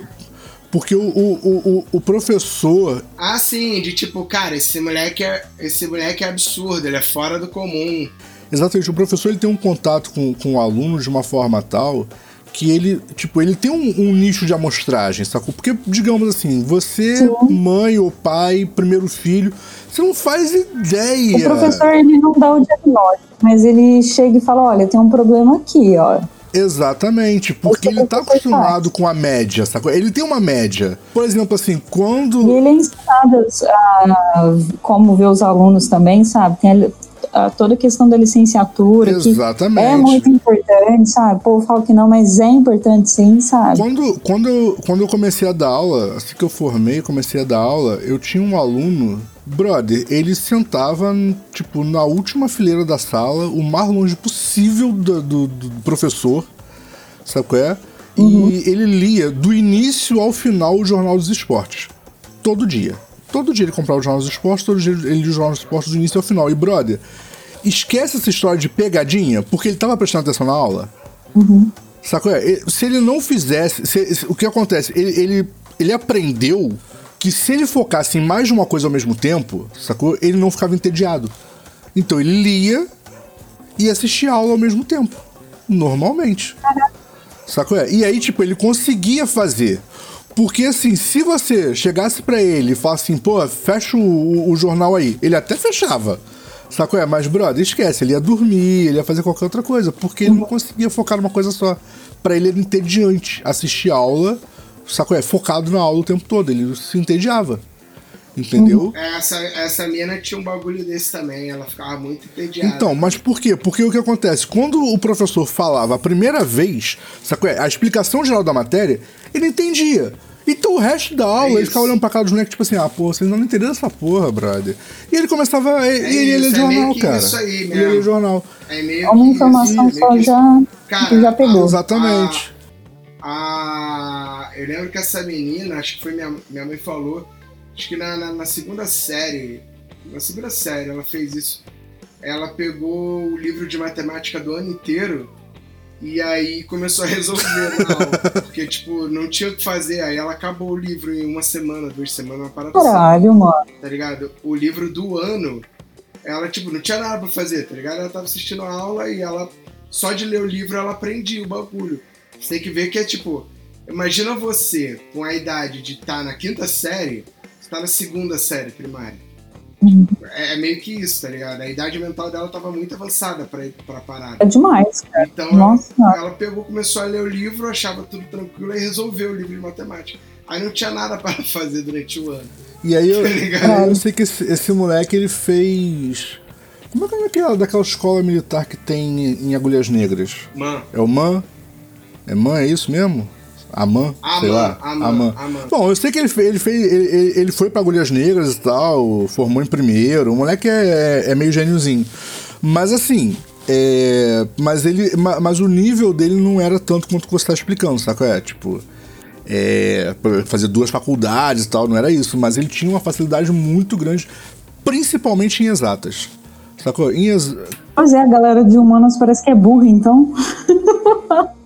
porque o, o, o, o, professor. Ah, sim, de tipo, cara, esse moleque, é, esse moleque é absurdo, ele é fora do comum. Exatamente, o professor ele tem um contato com, com o aluno de uma forma tal que ele, tipo, ele tem um, um nicho de amostragem, sacou? Porque, digamos assim, você, Sim. mãe ou pai, primeiro filho, você não faz ideia. O professor, ele não dá o diagnóstico, mas ele chega e fala, olha, tem um problema aqui, ó. Exatamente, porque ele tá acostumado com a média, sacou? Ele tem uma média. Por exemplo, assim, quando. E ele é ensinado a como ver os alunos também, sabe? Tem a, toda a questão da licenciatura. Exatamente. é muito importante, sabe? O povo fala que não, mas é importante sim, sabe? Quando, quando, eu, quando eu comecei a dar aula, assim que eu formei, comecei a dar aula, eu tinha um aluno Brother, ele sentava, tipo, na última fileira da sala, o mais longe possível do, do, do professor, sabe qual é? Uhum. E ele lia do início ao final o Jornal dos Esportes. Todo dia. Todo dia ele comprava o Jornal dos Esportes, todo dia ele lia o Jornal dos Esportes do início ao final. E, brother, esquece essa história de pegadinha, porque ele tava prestando atenção na aula. Uhum. Sacou? Se ele não fizesse. Se, o que acontece? Ele, ele, ele aprendeu que se ele focasse em mais de uma coisa ao mesmo tempo, sacou? Ele não ficava entediado. Então ele lia e assistia aula ao mesmo tempo. Normalmente. Sacou? E aí, tipo, ele conseguia fazer. Porque assim, se você chegasse para ele e falasse assim, pô, fecha o, o, jornal aí, ele até fechava. Sacou? É, mas, brother, esquece, ele ia dormir, ele ia fazer qualquer outra coisa, porque ele não conseguia focar numa coisa só. Para ele era entediante assistir aula sacou? É focado na aula o tempo todo, ele se entediava. Entendeu? É, essa, essa mina tinha um bagulho desse também, ela ficava muito entediada. Então, mas por quê? Porque o que acontece? Quando o professor falava a primeira vez, sacou? É, a explicação geral da matéria, ele entendia. Então o resto da aula, É ele ficava olhando pra cara dos moleques, tipo assim, ah, pô, vocês não entendem essa porra, brother. E ele começava. e- e ele ia ler isso, é jornal, meio que cara. isso aí ele ia mesmo. ler jornal. É meio Uma que informação isso, só já, Cara, já pegou. Exatamente. A, eu lembro que essa menina, acho que foi minha, minha mãe falou, acho que na, na, na segunda série, na segunda série ela fez isso. Ela pegou o livro de matemática do ano inteiro e aí começou a resolver aula. Porque, tipo, não tinha o que fazer. Aí ela acabou o livro em uma semana, duas semanas, uma parada assim, Caralho, mano. tá ligado? O livro do ano, ela, tipo, não tinha nada pra fazer, tá ligado? Ela tava assistindo a aula e ela, só de ler o livro, ela aprendia o bagulho. Você tem que ver que é tipo, imagina você com a idade de estar na quinta série, você tá na segunda série primária. Uhum. É, é meio que isso, tá ligado? A idade mental dela tava muito avançada pra, pra parada. É demais, cara. Então ela, Nossa senhora. ela pegou, começou a ler o livro, achava tudo tranquilo e resolveu o livro de matemática. Aí não tinha nada para fazer durante o ano. E aí eu, Tá eu sei que esse, esse moleque ele fez. Como é que é aquela, daquela escola militar que tem em Agulhas Negras? Mano, É o MAN? É MAN, é isso mesmo? Amã? sei Amã, lá. Amã, Amã. Bom, eu sei que ele, fe- ele, fez, ele, ele- ele foi pra Agulhas Negras e tal, formou em primeiro. O moleque é, é meio gêniozinho. Mas assim. é, mas ele. ma- Mas o nível dele não era tanto quanto você tá explicando, saca? É, tipo. É, fazer duas faculdades e tal, não era isso, mas ele tinha uma facilidade muito grande, principalmente em exatas. Sacou? Em ex- Pois é, a galera de humanas parece que é burra, então.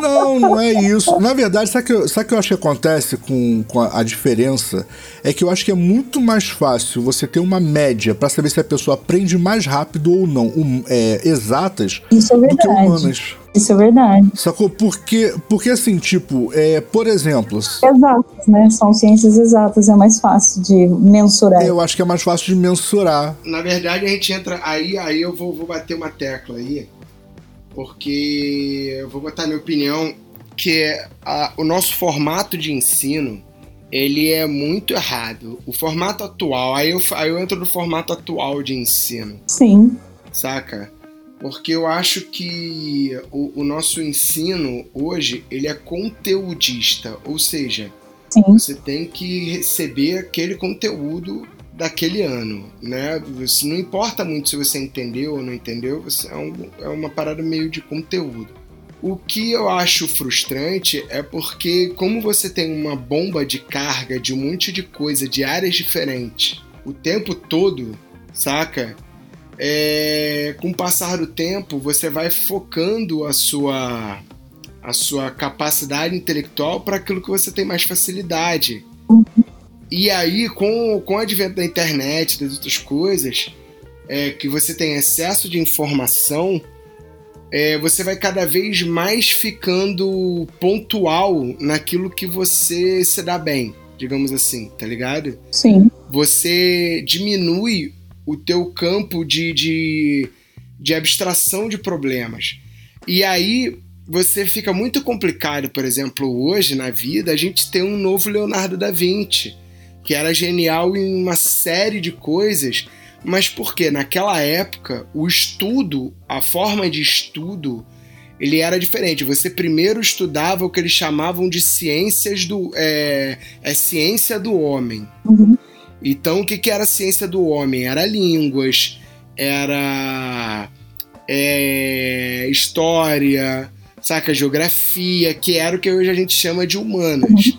Não, não é isso. Na verdade, sabe o que, eu- sabe que eu acho que acontece com, com a, a diferença? É que eu acho que é muito mais fácil você ter uma média pra saber se a pessoa aprende mais rápido ou não, um, é, exatas, Isso é do que verdade. humanas. Isso é verdade. Sacou? Porque, porque assim, tipo, é, por exemplo, Exatas, né? São ciências exatas, é mais fácil de mensurar. eu acho que é mais fácil de mensurar. na verdade a gente entra. Aí, aí eu vou, vou bater uma tecla aí. Porque eu vou botar minha opinião, que é a- o nosso formato de ensino ele é muito errado. O formato atual, aí eu, aí eu entro no formato atual de ensino. Sim. saca? Porque eu acho que o, o nosso ensino hoje ele é conteudista, ou seja, Sim. você tem que receber aquele conteúdo daquele ano, né? Não importa muito se você entendeu ou não entendeu, você é, um- é uma parada meio de conteúdo. O que eu acho frustrante é porque, como você tem uma bomba de carga de um monte de coisa, de áreas diferentes, o tempo todo, saca? É, com o passar do tempo, você vai focando a sua, a sua capacidade intelectual para aquilo que você tem mais facilidade. E aí, com, com o advento da internet, das outras coisas, é, que você tem excesso de informação, é, você vai cada vez mais ficando pontual naquilo que você se dá bem, digamos assim, tá ligado? Sim. você diminui o teu campo de, de, de abstração de problemas. E aí você fica muito complicado, por exemplo, hoje na vida, a gente tem um novo Leonardo da Vinci, que era genial em uma série de coisas, mas porque naquela época o estudo, a forma de estudo, ele era diferente. Você primeiro estudava o que eles chamavam de ciências do. É, é ciência do homem. Uhum. Então, o que, que era a ciência do homem? Era línguas, era é, história, saca? Geografia, que era o que hoje a gente chama de humanas.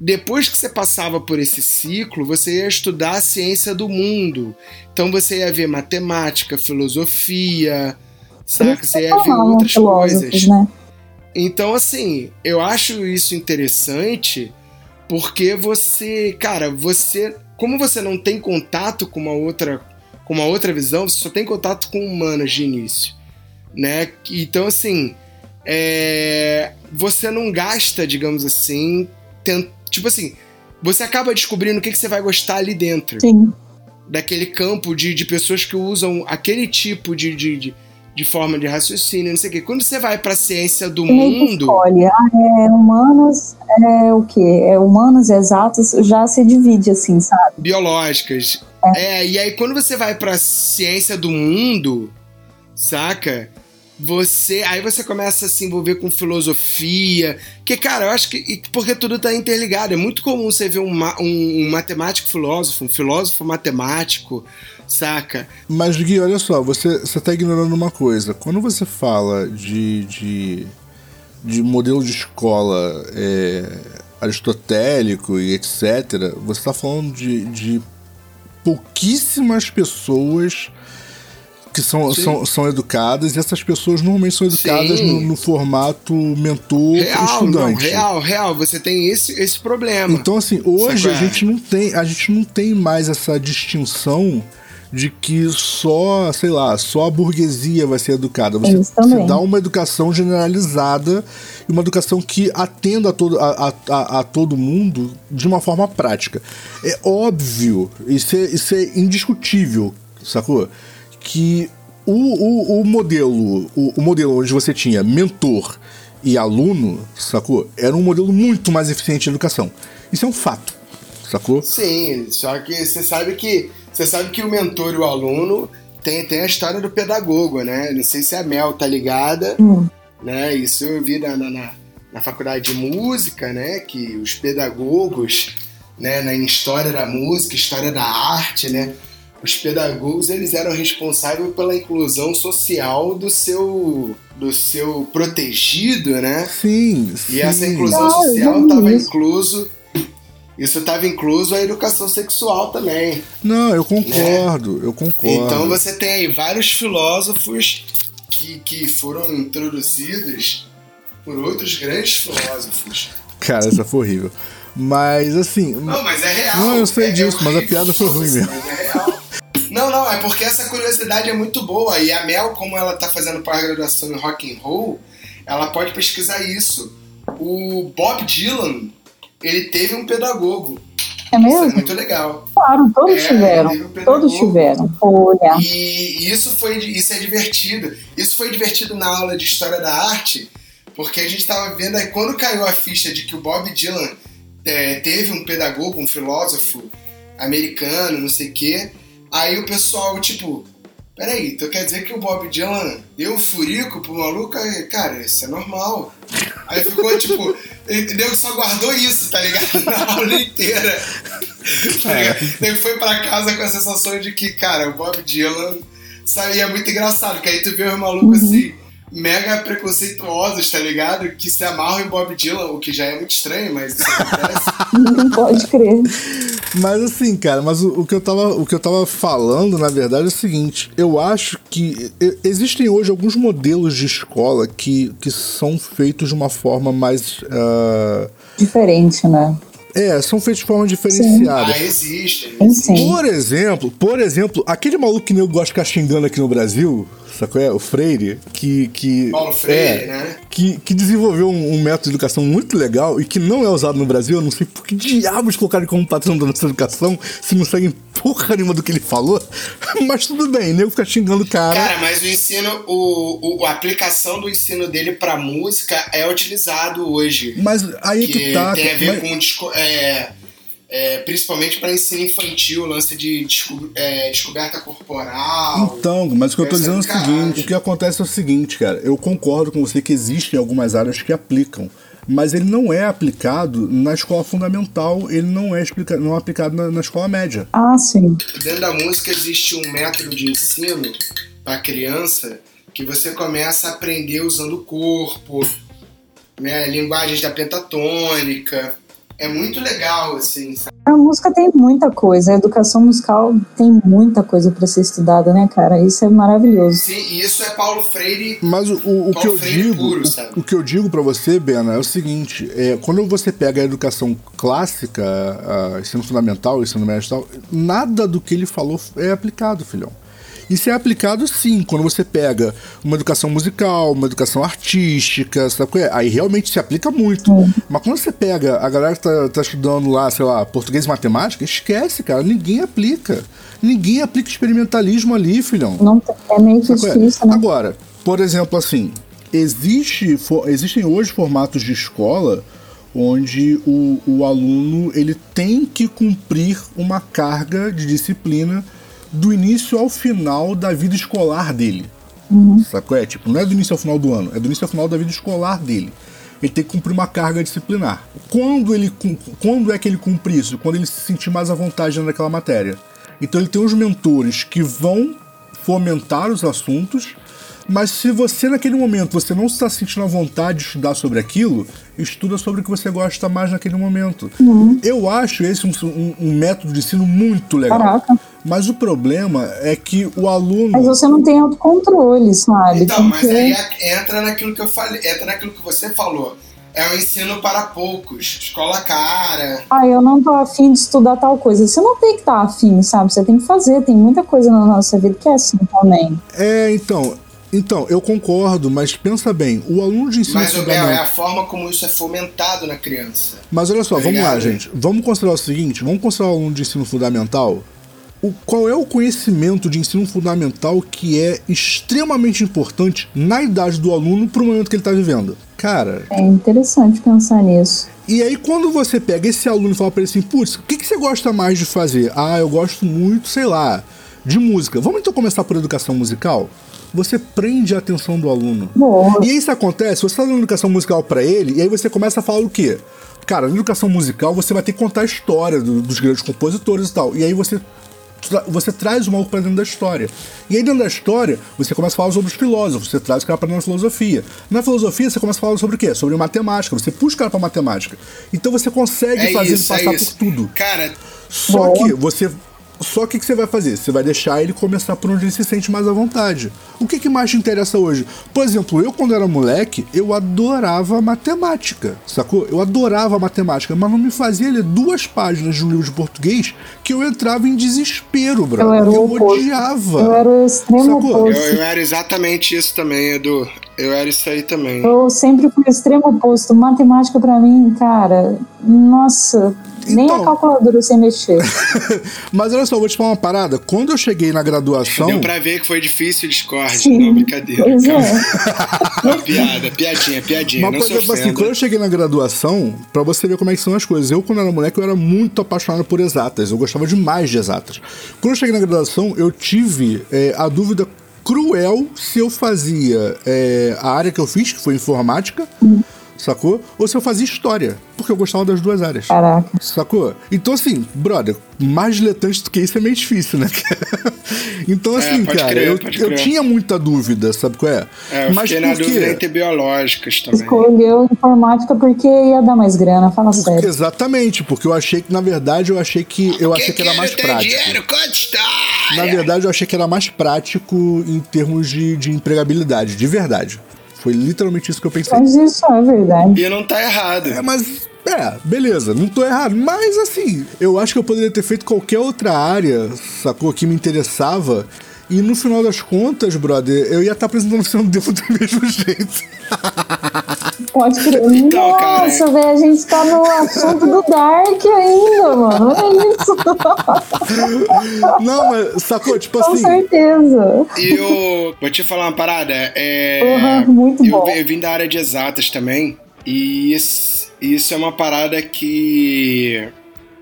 Depois que você passava por esse ciclo, você ia estudar a ciência do mundo. Então você ia ver matemática, filosofia, saca? Você ia ver Falavam outras coisas. né? Então, assim, eu acho isso interessante porque você, cara, você, como você não tem contato com uma outra, com uma outra visão, você só tem contato com humanas de início, né? Então, assim, é, você não gasta, digamos assim, tent- tipo assim, você acaba descobrindo o que, que você vai gostar ali dentro Sim. daquele campo de, de pessoas que usam aquele tipo de, de, de, de forma de raciocínio, não sei o quê. Quando você vai pra ciência do mundo. escolhe. Ah, é humanas, é o quê? É humanas exatas, já se divide assim, sabe? biológicas. É. e aí quando você vai pra ciência do mundo, saca? Você. Aí você começa a se envolver com filosofia. Que, cara, eu acho que. Porque tudo tá interligado. É muito comum você ver um, um, um matemático filósofo, um filósofo matemático, saca? Mas, Gui, olha só, você, você tá ignorando uma coisa. Quando você fala de. de, de modelo de escola é, aristotélico e etc., você tá falando de, de pouquíssimas pessoas que são, são, são educadas e essas pessoas normalmente são educadas no, no, formato mentor real, estudante. Não, real, real, você tem esse, esse problema. Então, assim, hoje a gente não tem, a gente não tem mais essa distinção de que só, sei lá, só a burguesia vai ser educada. Você, você dá uma educação generalizada e uma educação que atenda a todo, a, a, a, todo mundo de uma forma prática. É óbvio, isso é, isso é indiscutível, sacou? Que o, o, o modelo, o, o, modelo onde você tinha mentor e aluno, sacou? Era um modelo muito mais eficiente de educação. Isso é um fato, sacou? Sim, só que você sabe que você sabe que o mentor e o aluno tem, tem a história do pedagogo, né? Não sei se a Mel tá ligada, hum. né? Isso eu vi na, na, na faculdade de música, né? Que os pedagogos, né? Na história da música, história da arte, né? Os pedagogos eles eram responsáveis pela inclusão social do seu do seu protegido, né? Sim. sim. E essa inclusão social estava incluso isso estava incluso a educação sexual também. Não, eu concordo, né? eu concordo. Então você tem aí vários filósofos que, que foram introduzidos por outros grandes filósofos. Cara, essa foi horrível. Mas assim. Não, mas é real. Não, eu sei é, disso, é mas a piada foi ruim mesmo. Mas é real. Não, é porque essa curiosidade é muito boa. E a Mel, como ela tá fazendo pós-graduação em rock and roll, ela pode pesquisar isso. O Bob Dylan, ele teve um pedagogo. É mesmo? Isso é muito legal. Claro, todos é, tiveram. Um todos tiveram. Olha. E isso foi, isso é divertido. Isso foi divertido na aula de história da arte, porque a gente estava vendo aí quando caiu a ficha de que o Bob Dylan é, teve um pedagogo, um filósofo americano, não sei o quê. Aí o pessoal, tipo, peraí, então quer dizer que o Bob Dylan deu um furico pro maluco? Aí, cara, isso é normal. Aí ficou tipo, entendeu? Só guardou isso, tá ligado? Na aula inteira. Tá é. foi pra casa com a sensação de que, cara, o Bob Dylan saía muito engraçado, que aí tu vê os malucos uhum. assim mega preconceituosos, tá ligado? Que se amarram em Bob Dylan, o que já é muito estranho, mas isso acontece. Não pode crer. Mas assim, cara, mas o, o, que eu tava, o que eu tava falando, na verdade, é o seguinte: eu acho que existem hoje alguns modelos de escola que, que são feitos de uma forma mais. Uh... Diferente, né? É, são feitos de forma diferenciada. Ah, existe. Por exemplo, por exemplo, aquele maluco que eu gosto de ficar xingando aqui no Brasil, sacou? É, o Freire, que. que Paulo Freire, é, né? Que, que desenvolveu um, um, método de educação muito legal e que não é usado no Brasil. Eu não sei por que diabos colocaram como patrão da nossa educação se não seguem porra nenhuma do que ele falou. Mas tudo bem, nego fica xingando o cara. Cara, mas o ensino, o, o, a aplicação do ensino dele pra música é utilizado hoje. Mas aí que, que tá. Tem a ver mas... com. É, é, principalmente para ensino infantil, lance de desco é, descoberta corporal. Então, mas o que eu tô dizendo é o seguinte: o que acontece é o seguinte, cara. Eu concordo com você que existem algumas áreas que aplicam, mas ele não é aplicado na escola fundamental, ele não é, não é aplicado na, na escola média. Ah, sim. Dentro da música existe um método de ensino para criança que você começa a aprender usando o corpo, né, linguagens da pentatônica é muito legal, assim. Sabe? A música tem muita coisa, a educação musical tem muita coisa para ser estudada, né, cara? Isso é maravilhoso. Sim, e isso é Paulo Freire. Mas o, o, que eu digo, puro, o, o, que eu digo para você, Bena, é o seguinte: é, quando você pega a educação clássica, a ensino fundamental, ensino médio e tal, nada do que ele falou é aplicado, filhão. Isso é aplicado sim, quando você pega uma educação musical, uma educação artística, sabe? É? Aí realmente se aplica muito. Uhum. Mas quando você pega a galera que tá, tá estudando lá, sei lá, português e matemática, esquece, cara. Ninguém aplica. Ninguém aplica experimentalismo ali, filhão. Não, é meio é? difícil, né? Agora, por exemplo, assim, existe, for, existem hoje formatos de escola onde o, o aluno ele tem que cumprir uma carga de disciplina do início ao final da vida escolar dele. Uhum. Sacou? É, tipo, não é do início ao final do ano, é do início ao final da vida escolar dele. Ele tem que cumprir uma carga disciplinar. Quando, ele, quando é que ele cumpre isso? Quando ele se sentir mais à vontade naquela matéria. Então ele tem os mentores que vão fomentar os assuntos mas se você naquele momento você não está sentindo a vontade de estudar sobre aquilo, estuda sobre o que você gosta mais naquele momento. Uhum. Eu acho esse um, um, um, método de ensino muito legal. Caraca. Mas o problema é que o aluno. Mas você não tem autocontrole, sabe? Então, mas aí entra naquilo que eu falei, entra naquilo que você falou. É um ensino para poucos, escola cara. Ah, eu não tô afim de estudar tal coisa. Você não tem que estar tá afim, sabe? Você tem que fazer. Tem muita coisa na nossa vida que é assim também. É, então, então, eu concordo, mas pensa bem, o aluno de ensino mas, fundamental... Mas, é a forma como isso é fomentado na criança. Mas olha só, tá vamos lá, gente. Vamos considerar o seguinte, vamos considerar o aluno de ensino fundamental. O, qual é o conhecimento de ensino fundamental que é extremamente importante na idade do aluno para o momento que ele está vivendo? Cara... É interessante pensar nisso. E aí, quando você pega esse aluno e fala para ele assim, putz, o que, que você gosta mais de fazer? Ah, eu gosto muito, sei lá, de música. Vamos então começar por educação musical? você prende a atenção do aluno. Boa. E isso acontece, você está dando educação musical para ele, e aí você começa a falar o quê? Cara, na educação musical você vai ter que contar a história do, dos grandes compositores e tal. E aí você você traz o maluco pra dentro da história. E aí dentro da história, você começa a falar sobre os filósofos, você traz o cara pra dentro da filosofia. Na filosofia, você começa a falar sobre o quê? Sobre matemática, você puxa o cara pra matemática. Então você consegue é fazer isso, ele passar é por tudo. Cara, só que você só que o que você vai fazer? Você vai deixar ele começar por onde ele se sente mais à vontade. O que, que mais te interessa hoje? Por exemplo, eu quando era moleque, eu adorava matemática, sacou? Eu adorava matemática, mas não me fazia ler duas páginas de um livro de português que eu entrava em desespero, bro. Eu, era eu odiava. Eu era o extremo oposto. Eu, eu era exatamente isso também, Edu. Eu era isso aí também. Eu sempre fui o extremo oposto. Matemática para mim, cara, nossa, nem então, a calculadora sem mexer. Mas olha só, vou te falar uma parada. Quando eu cheguei na graduação. Deu pra ver que foi difícil o Discord, Sim, não, brincadeira. Pois é. piada, piadinha, piadinha. Mas, por exemplo, assim, quando eu cheguei na graduação, pra você ver como é que são as coisas. Eu, quando era moleque, eu era muito apaixonado por exatas. Eu gostava demais de exatas. Quando eu cheguei na graduação, eu tive é, a dúvida cruel se eu fazia é, a área que eu fiz, que foi informática, hum. Sacou? Ou se eu fazia história, porque eu gostava das duas áreas. Caraca. Sacou? Então, assim, brother, mais diletante do que isso é meio difícil, né? então, é, assim, é, cara, crer, eu, eu tinha muita dúvida, sabe qual é? É, eu Mas fiquei na dúvida entre biológicas também. Escolheu informática porque ia dar mais grana, fala porque, sério. Exatamente, porque eu achei que, na verdade, eu achei que eu achei que, que era mais prático. Dinheiro, na verdade, eu achei que era mais prático em termos de, de empregabilidade, de verdade. Foi literalmente isso que eu pensei. Mas isso é verdade. E não tá errado. É, mas. É, beleza, não tô errado. Mas assim, eu acho que eu poderia ter feito qualquer outra área, sacou? Que me interessava. E no final das contas, brother, eu ia estar tá apresentando o seu devo do mesmo jeito. Pode crer. Então, Nossa, velho, a gente tá no assunto do Dark ainda, mano. É isso. Não, mas sacou? Tipo Com assim. Com certeza. E eu. Vou te falar uma parada. É, uhum, muito eu, bom. Eu vim da área de exatas também. E isso, isso é uma parada que.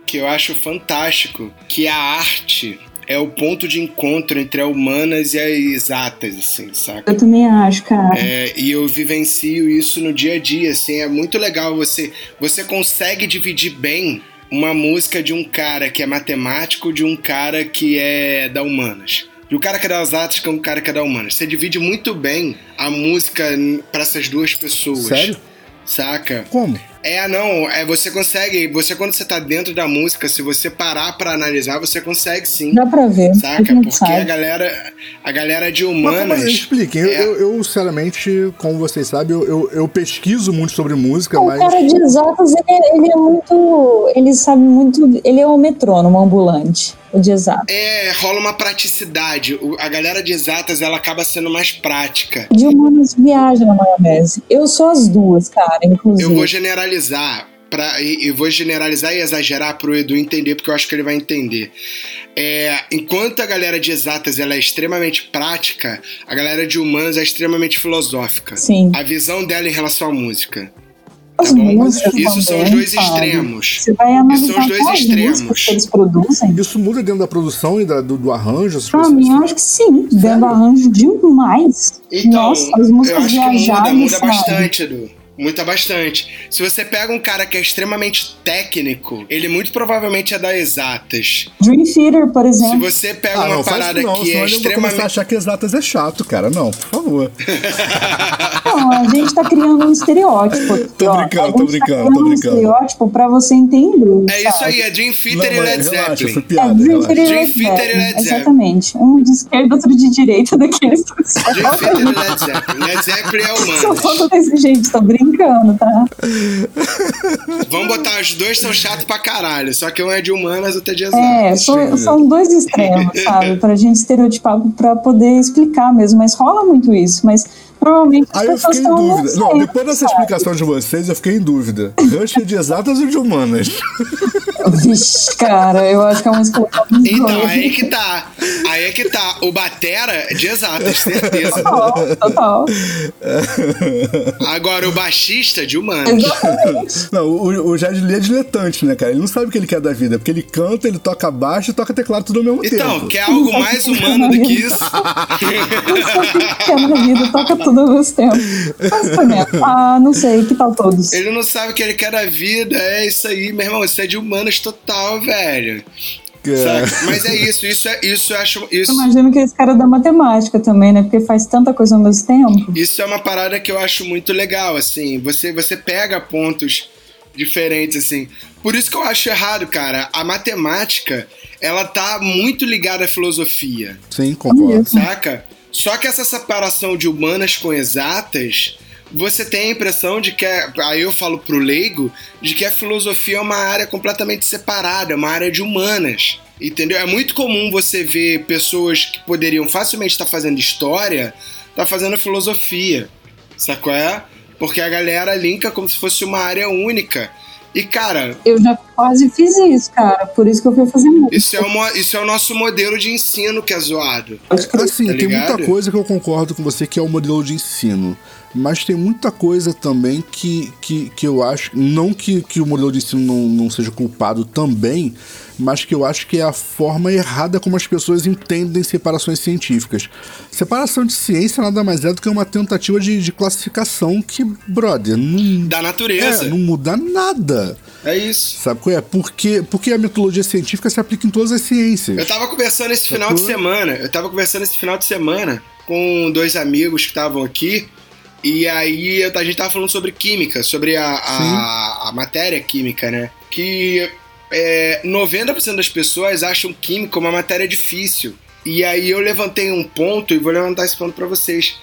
que eu acho fantástico. Que a arte é o ponto de encontro entre a humanas e as exatas, assim, saca? Eu também acho, cara. É, e eu vivencio isso no dia a dia, assim, é muito legal você você consegue dividir bem uma música de um cara que é matemático de um cara que é da humanas. De um cara que é das artes com um cara que é da humanas. Você divide muito bem a música para essas duas pessoas. Sério? Saca? Como? É, não, é, você consegue, você quando você tá dentro da música, se você parar para analisar, você consegue sim. Dá pra ver. Saca? A Porque sabe. a galera, a galera de humanas... Mas, mas expliquem, é... eu, eu, eu, sinceramente, como vocês sabem, eu, eu, eu pesquiso muito sobre música, o mas... O cara de exatas, ele, ele é muito, ele sabe muito, ele é um metrônomo ambulante o de exatas. É, rola uma praticidade. A galera de exatas, ela acaba sendo mais prática. De humanas viaja na maionese. Eu sou as duas, cara, inclusive. Eu vou generalizar. Pra, e, vou generalizar e exagerar para o Edu entender, porque eu acho que ele vai entender. É, enquanto a galera de exatas ela é extremamente prática, a galera de humanas é extremamente filosófica. Sim. A visão dela em relação à música. As bom? músicas Isso são os também, dois sabe? extremos. Você vai Isso analisar são os dois extremos. que eles produzem. Isso muda dentro da produção e da- do, do arranjo? Pra mim, eu acho que sim. Dando arranjo demais. Então, Nossa, as eu músicas muda, viajadas, muda sabe? bastante, Edu. Muda bastante. Se você pega um cara que é extremamente técnico, ele muito provavelmente é da exatas. Dream Theater, por Se exemplo. você pega Ah, uma não, parada não, que é eu vou começar a extremamente. achar que exatas é chato, cara. Não, por favor. Não, a gente tá criando um estereótipo. aqui, Tô ó. brincando, tô brincando, tá tô criando um brincando. estereótipo pra você entender. É isso aí, é Dream Não, Theater e Led relaxa, Zeppelin. piada. É, Dream relaxa. Theater e Led e Zeppelin. Exatamente. Um de esquerda, outro de direita daqueles. Dream Theater e Led Zeppelin. Led Zeppelin é Só humano. falta desse gente, tô brincando, tá? Vamos botar os dois são chatos pra caralho. Só que um é de humanas, outro é de exatas. É, são, são dois extremos, sabe? Pra gente estereotipar, pra poder explicar mesmo. Mas rola muito isso. Mas as Aí eu fiquei em dúvida. Não, depois dessa explicação de vocês, eu fiquei em dúvida. Rush é de exatas ou de humanas? Vixe, cara, eu acho que é uma dos Então, dois. aí é que tá. Aí é que tá. O Batera é de exatas, certeza. Total, total. Agora, o baixista é de humanas. Exatamente. Não, o, o Jad Lee é diletante, né, cara? Ele não sabe o que ele quer da vida, porque ele canta, ele toca baixo e toca teclado tudo ao mesmo Então, tempo. quer algo mais humano do que isso? Não sei o que que é na vida, toca tudo ao mesmo tempo. Mas também, ah, não sei, que tal todos? Ele não sabe o que ele quer da vida. É isso aí, meu irmão. Isso é de humanas total, velho. É. Mas é isso, isso é isso eu acho. Isso, Eu imagino que esse cara é da matemática também, né? Porque faz tanta coisa ao mesmo tempo. isso é uma parada que eu acho muito legal, assim. Você, você pega pontos diferentes, assim. Por isso que eu acho errado, cara. A matemática, ela tá muito ligada à filosofia. Sim, concordo. Saca? Só que essa separação de humanas com exatas, você tem a impressão de que, é, aí eu falo pro leigo, de que a filosofia é uma área completamente separada, é uma área de humanas. Entendeu? É muito comum você ver pessoas que poderiam facilmente estar fazendo história, tá fazendo filosofia. Sacou? É? Porque a galera linka como se fosse uma área única. E, cara, Eu já quase fiz isso, cara. Por isso que eu fui fazer música. isso é, uma, isso é o nosso modelo de ensino que é zoado. Assim, Tá tem muita coisa que eu concordo com você que é o modelo de ensino. Mas tem muita coisa também que, que, que eu acho. Não que, que o modelo de ensino não, não seja culpado também, mas que eu acho que é a forma errada como as pessoas entendem separações científicas. Separação de ciência nada mais é do que uma tentativa de, de classificação que, brother, não, Da é, natureza. não muda nada. É isso. Sabe qual é? Porque, porque a metodologia científica se aplica em todas as ciências. Eu tava conversando esse final de semana, eu tava conversando esse final de semana com dois amigos que estavam aqui, e aí a gente tava falando sobre química, sobre a, a, a matéria química, né? Que é, 90% das pessoas acham química uma matéria difícil. E aí eu levantei um ponto e vou levantar esse ponto pra vocês.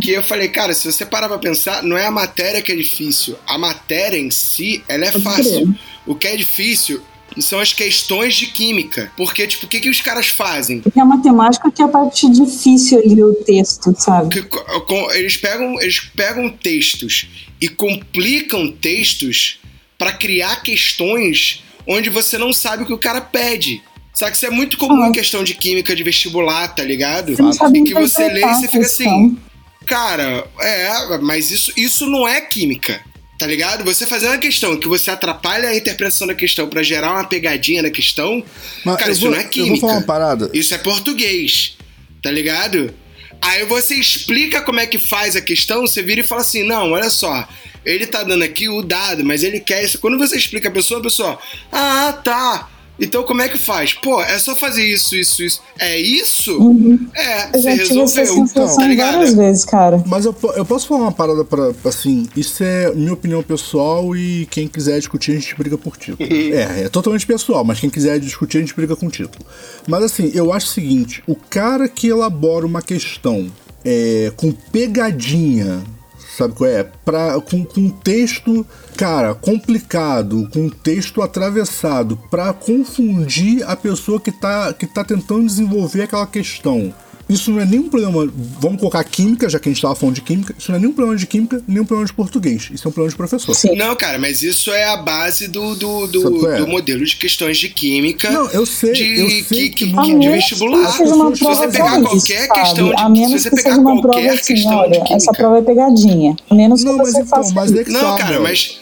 Que eu falei, cara, se você parar pra pensar, não é a matéria que é difícil. A matéria em si, ela é Pode fácil. O que é difícil são as questões de química. Porque, tipo, o que, que os caras fazem? Porque a matemática que é a parte difícil ali, o texto, sabe? Que co- com- eles, pegam, eles pegam textos e complicam textos pra criar questões onde você não sabe o que o cara pede. Sabe que isso é muito comum Ah. em questão de química de vestibular, tá ligado? E que você lê e você fica assim, cara, é, mas isso, isso não é química. Tá ligado? Você fazendo a questão que você atrapalha a interpretação da questão pra gerar uma pegadinha na questão, Mas cara, isso vou- não é eu vou química. falar uma parada. Isso é português, tá ligado? Aí você explica como é que faz a questão, você vira e fala assim: não, olha só, ele tá dando aqui o dado, mas ele quer isso. Quando você explica a pessoa, a pessoa, ah, tá. Então como é que faz? Pô, é só fazer isso, isso, isso. É isso? Uhum. É, Eu você resolveu. sensação tá ligado? várias vezes, cara. Mas eu, eu posso falar uma parada pra, assim, isso é minha opinião pessoal e quem quiser discutir a gente briga por título. é, é totalmente pessoal, mas quem quiser discutir a gente briga com título. Mas assim, eu acho o seguinte, o cara que elabora uma questão é, com pegadinha, sabe qual é? Pra, com, com texto, cara, complicado, com texto atravessado, pra confundir a pessoa que tá, que tá tentando desenvolver aquela questão. Isso não é nenhum problema. Vamos colocar química, já que a gente estava falando de química. Isso não é nenhum problema de química, nenhum problema de português. Isso é um problema de professor. Sim. Não, cara, mas isso é a base do, do, do, é? do modelo de questões de química. Não, eu sei, de, eu sei que, que que- de menos vestibular. que seja uma Se você pegar qualquer sabe? questão de A menos se você que pegar seja uma prova qualquer assim, questão olha, de essa química. prova é pegadinha. A menos Não, que mas você então, faça mas é que Não, tá, cara, meu. mas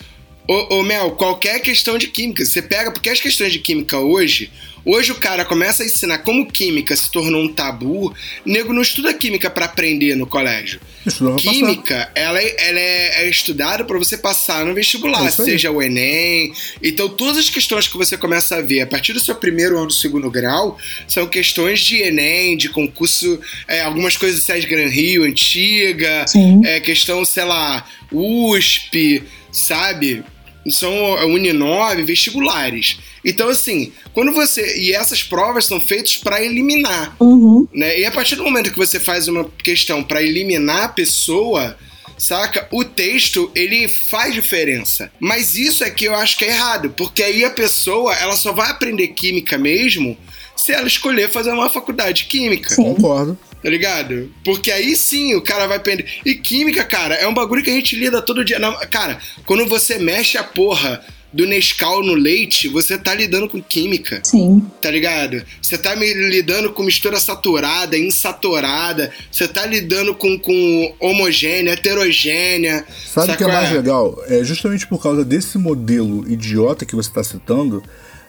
Ô, ô, Mel, qualquer questão de química, você pega, porque as questões de química hoje, hoje o cara começa a ensinar como química se tornou um tabu, nego não estuda química para aprender no colégio. Estuda pra Química, ela, é- ela é, é estudada para você passar no vestibular, É seja o Enem. Então, todas as questões que você começa a ver a partir do seu primeiro ano do segundo grau são questões de Enem, de concurso, é, algumas coisas de Sérgio Gran Rio, antiga, Sim. é, questão, sei lá, USP, sabe? São é, Uninove, vestibulares. Então, assim, quando você. E essas provas são feitas para eliminar Uhum. né? E a partir do momento que você faz uma questão para eliminar a pessoa, saca? O texto, ele faz diferença. Mas isso é que eu acho que é errado, porque aí a pessoa, ela só vai aprender química mesmo se ela escolher fazer uma faculdade de química. Sim. Concordo. Tá ligado? Porque aí sim o cara vai aprender. E química, cara, é um bagulho que a gente lida todo dia. Não, cara, quando você mexe a porra do Nescau no leite, você tá lidando com química Sim. tá ligado? Você tá me lidando com mistura saturada, insaturada, você tá lidando com, com homogênea, heterogênea. Sabe o que é mais legal? É justamente por causa desse modelo idiota que você está citando,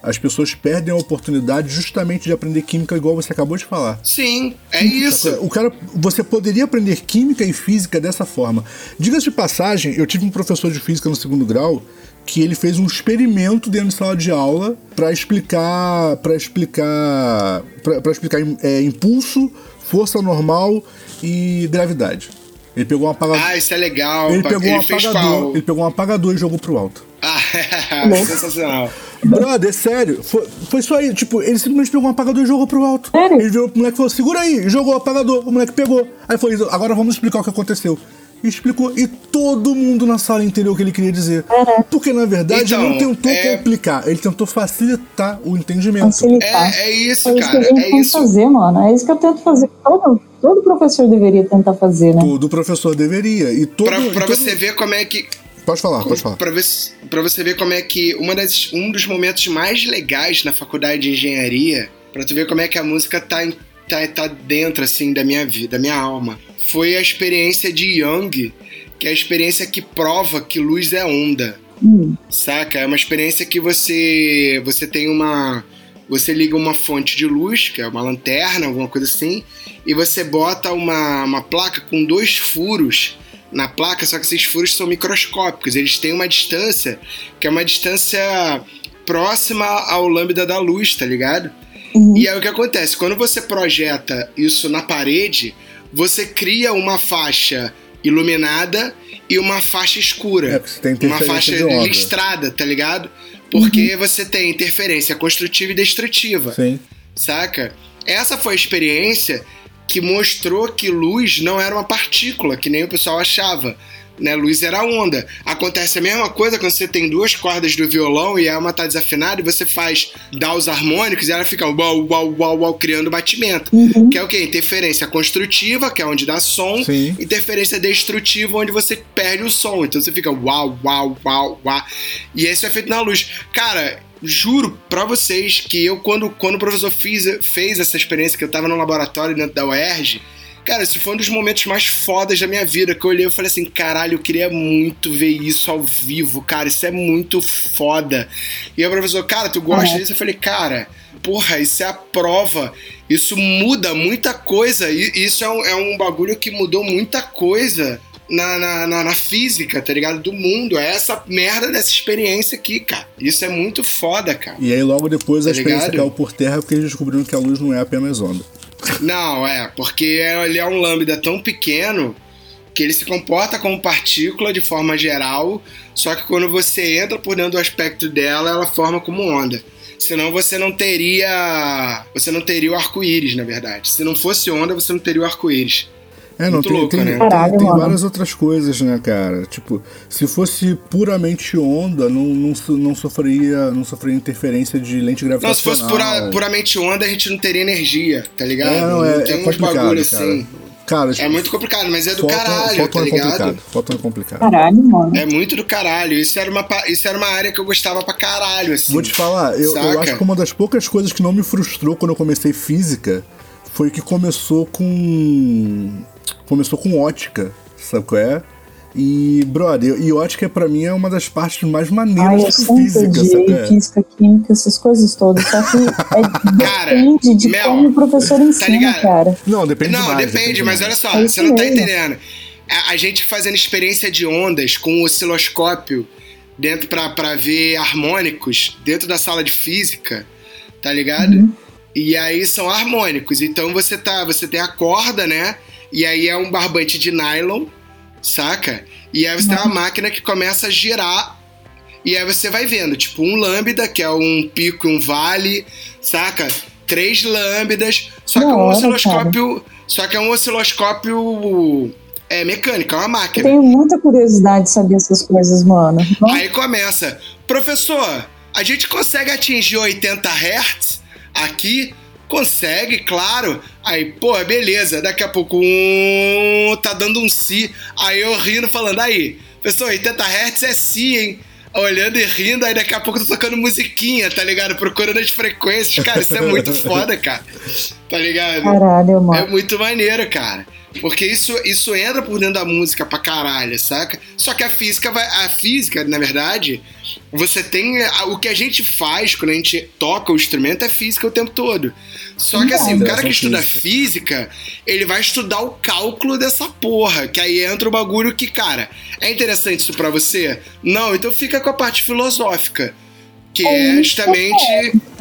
as pessoas perdem a oportunidade justamente de aprender química igual você acabou de falar. Sim, é isso. O cara, você poderia aprender química e física dessa forma. Diga-se de passagem, eu tive um professor de física no segundo grau que ele fez um experimento dentro de sala de aula para explicar, para explicar, para explicar é, impulso, força normal e gravidade. Ele pegou um apagador, Ah, isso é legal. ele pegou um fez apagador, qual? ele pegou um apagador e jogou pro alto. Ah, sensacional. Brother, sério, foi, foi só aí. Tipo, ele simplesmente pegou um apagador e jogou pro alto. Sério? Ele virou pro moleque e falou: segura aí, jogou o apagador. O moleque pegou. Aí foi isso, agora vamos explicar o que aconteceu. E explicou, e todo mundo na sala entendeu o que ele queria dizer. Porque na verdade Então, ele não tentou é- complicar, ele tentou facilitar o entendimento. Facilitar. É, é isso, É isso que cara. a gente É tem que isso. fazer, mano. É isso que eu tento fazer. Todo, todo professor deveria tentar fazer, né? Todo professor deveria. E todo. Pra, e pra todo- você ver como é que. Pode falar, pode falar. Pra, ver, pra você ver como é que uma das, um dos momentos mais legais na faculdade de engenharia, pra tu ver como é que a música tá, tá, tá dentro, assim, da minha vida, da minha alma, foi a experiência de Young, que é a experiência que prova que luz é onda. Hum, Saca? É uma experiência que você você tem uma você liga uma fonte de luz, que é uma lanterna, alguma coisa assim, e você bota uma, uma placa com dois furos na placa, só que esses furos são microscópicos, eles têm uma distância que é uma distância próxima ao lambda da luz, tá ligado? uhum. E aí o que acontece? Quando você projeta isso na parede, você cria uma faixa iluminada e uma faixa escura. É, porque você tem uma faixa listrada, tá ligado? Porque você tem interferência construtiva e destrutiva, Sim. saca? Essa foi a experiência que mostrou que luz não era uma partícula, que nem o pessoal achava. Né? Luz era onda. Acontece a mesma coisa quando você tem duas cordas do violão e uma tá desafinada e você faz dar os harmônicos e ela fica uau, uau, uau, uau, criando batimento. Uhum. Que é o quê? Interferência construtiva, que é onde dá som, Sim. interferência destrutiva, onde você perde o som. Então você fica uau, uau, uau, uau. E isso é feito na luz. Cara, juro pra vocês que eu, quando, quando o professor fiz, fez essa experiência, que eu tava no laboratório dentro da UERJ, cara, esse foi um dos momentos mais fodas da minha vida. Que eu olhei e falei assim: caralho, eu queria muito ver isso ao vivo, cara, isso é muito foda. E o professor, cara, tu gosta É. disso? Eu falei, cara. Porra, isso é a prova. Isso muda muita coisa. E isso é um, é um bagulho que mudou muita coisa na, na, na- na física, tá ligado? Do mundo. É essa merda dessa experiência aqui, cara. Isso é muito foda, cara. E aí logo depois a Tá experiência ligado? caiu por terra porque eles descobriram que a luz não é apenas onda. Não, é, porque ele é um lambda tão pequeno que ele se comporta como partícula de forma geral, só que quando você entra por dentro do aspecto dela, ela forma como onda. Senão você não teria. Você não teria o arco-íris, na verdade. Se não fosse onda, você não teria o arco-íris. É, não, Muito tem, louco, tem, né? tem- Caralho, tem várias outras coisas, né, cara? Tipo, se fosse puramente onda, não, não, não sofreria, não sofreria interferência de lente Não, se gravitacional. fosse pura- puramente onda, a gente não teria energia, tá ligado? É, não, é, tem é uns bagulho cara. assim. Cara, É muito complicado, mas é do fóton- caralho, fóton tá é ligado? complicado. Fóton é complicado. Caralho, mano. É muito do caralho. Isso era uma, isso era uma área que eu gostava pra caralho, assim. Vou te falar, eu, eu acho que uma das poucas coisas que não me frustrou quando eu comecei física foi que começou com. Começou com ótica, sabe qual é? E, brother, e ótica pra mim é uma das partes mais Ai, maneiras eu de sempre física, odiei sabe? física, química, essas coisas todas. Só que é, Cara, depende de Mel, como o professor ensina, ligado? cara. Não, depende Não, demais, depende, mas olha só, É você não tá mesmo. entendendo. A, a gente fazendo experiência de ondas com o osciloscópio dentro pra, pra ver harmônicos dentro da sala de física, tá ligado? Uhum. E aí são harmônicos. Então você tá, você tem a corda, né? E aí é um barbante de nylon, saca? E aí você tem uma máquina que começa a girar. E aí você vai vendo, tipo, um lambda, que é um pico e um vale, saca? Três lâmbidas, só que é um hora, osciloscópio. Só que é um osciloscópio é, mecânico, é uma Eu máquina. tenho muita curiosidade de saber essas coisas, mano. Aí começa, professor, a gente consegue atingir 80 Hz aqui? Consegue, claro. Aí, pô, beleza. Daqui a pouco, um, tá dando um si. Aí eu rindo, falando, aí, professor, 80 Hz é si, hein? Olhando e rindo, aí daqui a pouco eu tô tocando musiquinha, tá ligado? Procurando as frequências. Cara, isso é muito foda, cara. Tá ligado? Caralho, mano. É muito maneiro, cara. Porque isso, isso entra por dentro da música pra caralho, saca? Só que a física vai. A física, na verdade, você tem. a- O que a gente faz quando a gente toca o instrumento é física o tempo todo. Só que assim, o cara que estuda física, ele vai estudar o cálculo dessa porra. Que aí entra o bagulho que, cara, é interessante isso pra você? Não, então fica com a parte filosófica. Que É é justamente.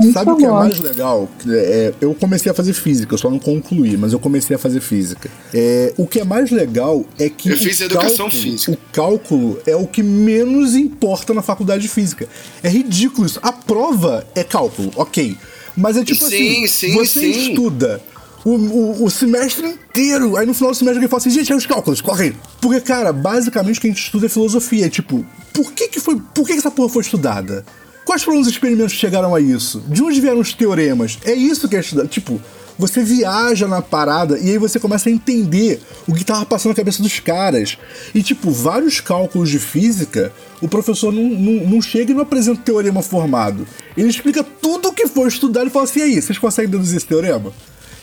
Isso Sabe o que é mais legal? É, eu comecei a fazer física, eu só não concluí, mas eu comecei a fazer física. É, o que é mais legal é que. Eu o fiz educação cálculo- física. O cálculo é o que menos importa na faculdade de física. É ridículo isso. A prova é cálculo, ok. Mas é tipo Sim, assim: sim, você sim. estuda. O, o, o semestre inteiro. Aí no final do semestre alguém fala assim, gente, é os cálculos, corre aí. Porque, cara, basicamente o que a gente estuda é filosofia. É tipo, por que que foi. Por que que essa porra foi estudada? Quais foram os experimentos que chegaram a isso? De onde vieram os teoremas? É isso que é estudado. Tipo, você viaja na parada e aí você começa a entender o que tava passando na cabeça dos caras. E, tipo, vários cálculos de física, o professor não, não, não chega e não apresenta o teorema formado. Ele explica tudo o que foi estudado e fala assim: e aí, vocês conseguem deduzir esse teorema?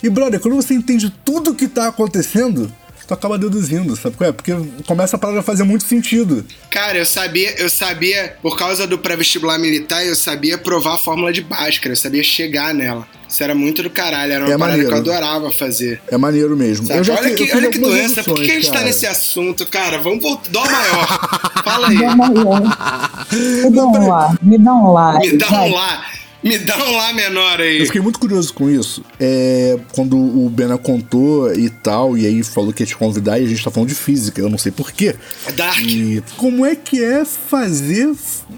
E, brother, quando você entende tudo o que tá acontecendo, tu acaba deduzindo, sabe qual é? Porque começa a parada a fazer muito sentido. Cara, eu sabia, eu sabia, por causa do pré-vestibular militar, eu sabia provar a fórmula de Bhaskara, eu sabia chegar nela. Isso era muito do caralho, era uma É parada maneiro. que eu adorava fazer. É maneiro mesmo. Sabe? Eu já olha que, eu olha que doença, por que, que a gente tá cara. nesse assunto, cara? Vamos voltar. Dó maior. Fala aí. Dá uma- Me dá um lá, me dá um lá. Me dá um lá. Me dá um lá menor Eu aí. fiquei muito curioso com isso. É, quando o Bena contou e tal, e aí falou que ia te convidar e a gente tá falando de física, eu não sei porquê. Dark. E como é que é fazer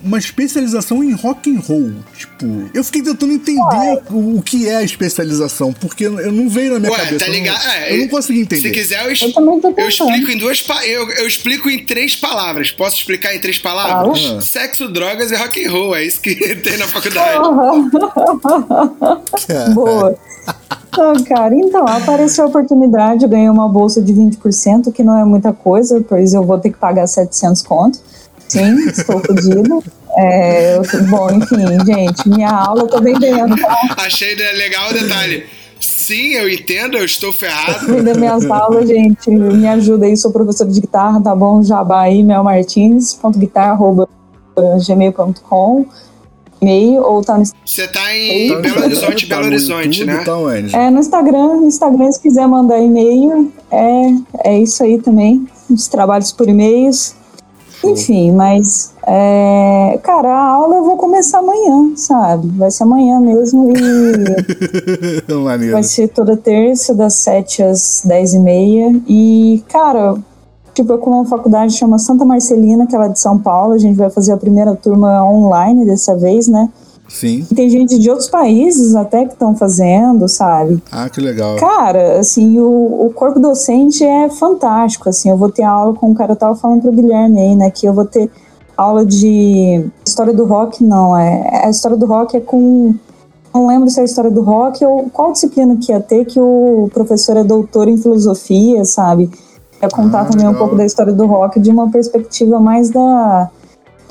uma especialização em rock and roll? Tipo, eu fiquei tentando entender o, o que é a especialização, porque eu não veio na minha Ué, cabeça. tá eu não- ligado? É, eu não consegui entender. Se quiser, eu, es- Eu também tô eu explico em duas eu, eu explico em três palavras. Posso explicar em três palavras? Fala. Sexo, drogas e rock and roll. É isso que tem na faculdade. Boa. Então, cara, então, apareceu a oportunidade, eu ganhei uma bolsa de 20%, que não é muita coisa, pois eu vou ter que pagar 700 conto. Sim, estou fodida. É, eu- bom, enfim, gente, minha aula eu tô vendendo, tá? Achei legal o detalhe. Sim, eu entendo, eu estou ferrado. Vender minhas aulas, gente, me ajuda aí, sou professora de guitarra, tá bom? Jabá aí, melmartins.guitarra.gmail.com e-mail ou tá no, Você tá em Tá Belo Horizonte, tá Belo no Horizonte, YouTube, né? Tá onde? é, no Instagram, no Instagram, se quiser mandar e-mail, é, é isso aí também, os trabalhos por e-mails. Enfim, mas, é, cara, a aula eu vou começar amanhã, sabe? Vai ser amanhã mesmo e Maneiro. vai ser toda terça, das 7 às 10 e meia. E, cara, tipo, eu com uma faculdade chama Santa Marcelina, que ela é de São Paulo. A gente vai fazer a primeira turma online dessa vez, né? Sim. E tem gente de outros países até que estão fazendo, sabe? Ah, que legal. Cara, assim, o, o corpo docente é fantástico, assim, eu vou ter aula com o cara, eu tava falando pro Guilherme aí, né, que eu vou ter aula de história do rock, não, é, a história do rock é com, não lembro se é a história do rock ou qual disciplina que ia ter, que o professor é doutor em filosofia, sabe, ia contar Ah, também um legal. pouco da história do rock de uma perspectiva mais da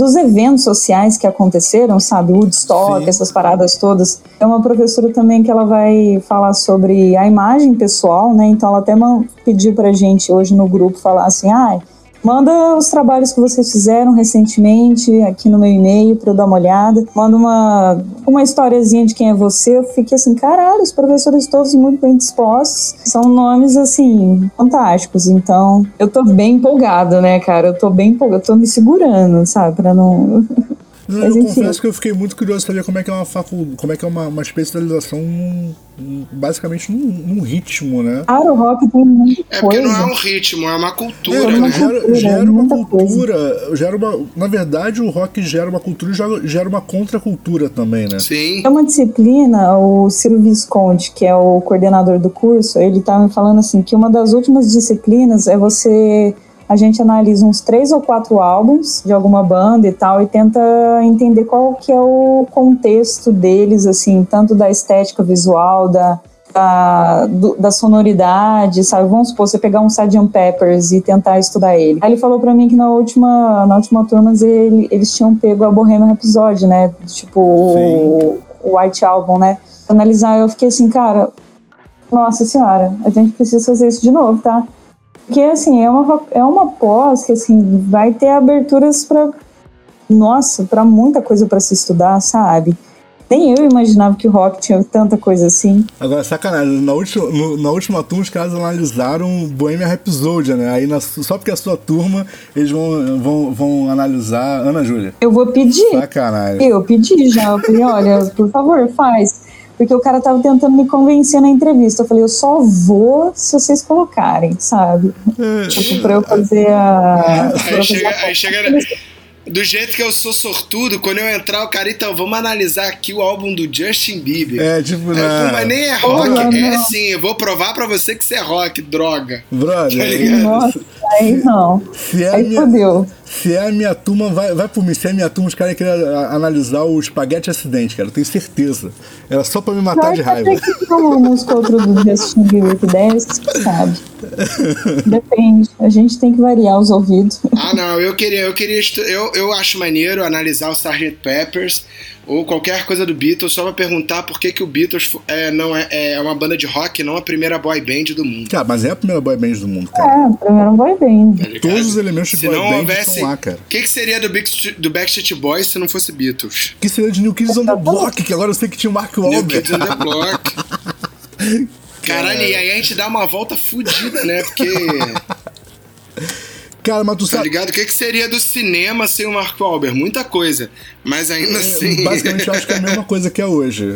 dos eventos sociais que aconteceram, sabe? Woodstock, Sim. essas paradas todas. É uma professora também que ela vai falar sobre a imagem pessoal, né? Então ela até pediu pra gente hoje no grupo falar assim, ah, Manda os trabalhos que vocês fizeram recentemente aqui no meu e-mail para eu dar uma olhada. Manda uma, uma historiazinha de quem é você. Eu fiquei assim, caralho, os professores todos muito bem dispostos. São nomes, assim, fantásticos. Então, eu tô bem empolgada, né, cara? Eu tô bem eu tô me segurando, sabe? Pra não. Não, Mas, eu enfim. confesso que eu fiquei muito curioso saber como é que é uma facu... como é que é uma, uma especialização num- basicamente num, num ritmo, né? Cara, o rock tem muita É porque coisa. não é um ritmo, é uma cultura, É, uma né? gera, cultura, gera uma cultura, gera uma, na verdade o rock gera uma cultura e gera- uma contracultura também, né? Sim. É uma disciplina, o Ciro Visconti, que é o coordenador do curso, ele estava me falando assim que uma das últimas disciplinas é você a gente analisa uns três ou quatro álbuns de alguma banda e tal e tenta entender qual que é o contexto deles, assim, tanto da estética visual, da da, do- da sonoridade, sabe? Vamos supor, você pegar um Sgt. Peppers e tentar estudar ele. Aí ele falou pra mim que na última, na última turma ele, eles tinham pego a Bohemian Rhapsody, né? Tipo, o, o White Album, né? Analisar, eu fiquei assim, cara, nossa senhora, a gente precisa fazer isso de novo, tá? Porque, assim, é uma, é uma pós que, assim, vai ter aberturas pra, nossa, pra muita coisa pra se estudar, sabe? Nem eu imaginava que o rock tinha tanta coisa assim. Agora, sacanagem, na última, no- na última turma os caras analisaram Bohemian Rhapsody, né? Aí na só porque é a sua turma, eles vão, vão, vão analisar Ana Júlia. Eu vou pedir. Sacanagem. Eu pedi já. Eu falei, olha, por favor, faz. Porque o cara tava tentando me convencer na entrevista. Eu falei, eu só vou se vocês colocarem, sabe? Tipo, pra eu fazer a. Aí chega, aí chega. Do jeito que eu sou sortudo, quando eu entrar, o cara, então, vamos analisar aqui o álbum do Justin Bieber. É, tipo, Aí, né? mas nem é rock. É não. sim, eu vou provar pra você que você é rock, droga. Brother, Tá ligado? Nossa, aí não. se é, Aí minha, fodeu. se é a minha turma, vai, vai por mim. Se é a minha turma, os caras queriam a- analisar o espaguete acidente, cara. Eu tenho certeza. Era só pra me matar de raiva. Até que tem uma música ou outra do Justin Bieber que desce, sabe? Depende. A gente tem que variar os ouvidos. Ah, não, eu queria, eu queria, estu- eu, eu acho maneiro analisar o Sgt. Peppers ou qualquer coisa do Beatles só pra perguntar por que, que o Beatles é, não é, é uma banda de rock, não a primeira boy band do mundo. Cara, mas é a primeira boy band do mundo, cara. É, primeiro não vai bem. tá? Todos os elementos de Se boy band houvesse, estão lá, cara. O que, que seria do, Backstreet, do Backstreet Boys se não fosse Beatles? Que seria de New Kids on the Block, que agora eu sei que tinha o Mark New Wahlberg. Kids on the Block. Caralho, e aí a gente dá uma volta fodida, né? Porque, Cara, mas tu tá sabe... ligado? O que, que seria do cinema sem o Mark Wahlberg? Muita coisa. Mas ainda assim... É, Basicamente, eu acho que é a mesma coisa que é hoje.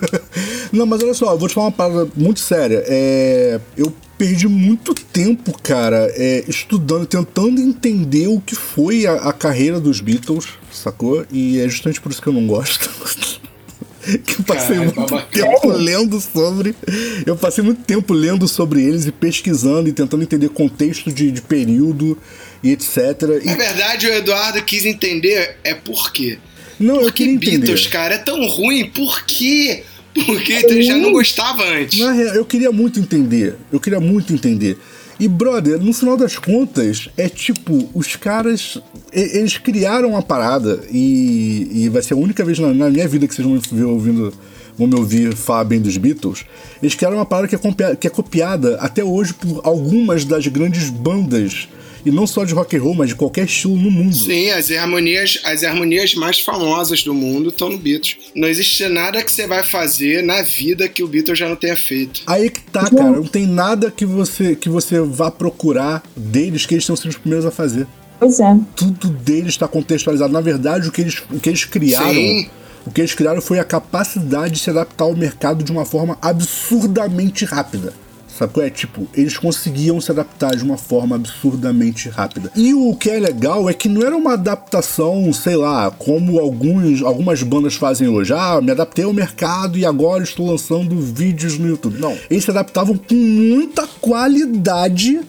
Não, mas olha só, eu vou te falar uma parada muito séria. É, eu perdi muito tempo, cara, é, estudando, tentando entender o que foi a, a carreira dos Beatles, sacou? E é justamente por isso que eu não gosto. que eu passei Caralho, muito tempo lendo sobre. Eu passei muito tempo lendo sobre eles e pesquisando e tentando entender contexto de, de período e etc. E, Na verdade, o Eduardo quis entender é por quê. não, eu Porque queria entender. Beatles, cara, é tão ruim, por quê? Porque então ele já não gostava antes. Na real, eu queria muito entender. Eu queria muito entender. E, brother, no final das contas, é tipo, os caras. Eles criaram uma parada e, e vai ser a única vez na, na minha vida que vocês vão ouvindo. Vão me ouvir falar bem dos Beatles. Eles criaram uma parada que é, que é copiada até hoje por algumas das grandes bandas. E não só de rock and roll, mas de qualquer estilo no mundo. Sim, as harmonias, as harmonias mais famosas do mundo estão no Beatles. Não existe nada que você vai fazer na vida que o Beatles já não tenha feito. Aí que tá, cara. Não tem nada que você, que você vá procurar deles que eles estão sendo os primeiros a fazer. Pois é. tudo deles está contextualizado. Na verdade, o que eles, o que eles criaram. Sim. O que eles criaram foi a capacidade de se adaptar ao mercado de uma forma absurdamente rápida. Sabe qual é? Tipo, eles conseguiam se adaptar de uma forma absurdamente rápida. E o que é legal é que não era uma adaptação, sei lá, como alguns, algumas bandas fazem hoje. Ah, me adaptei ao mercado e agora estou lançando vídeos no YouTube. Não. Eles se adaptavam com muita qualidade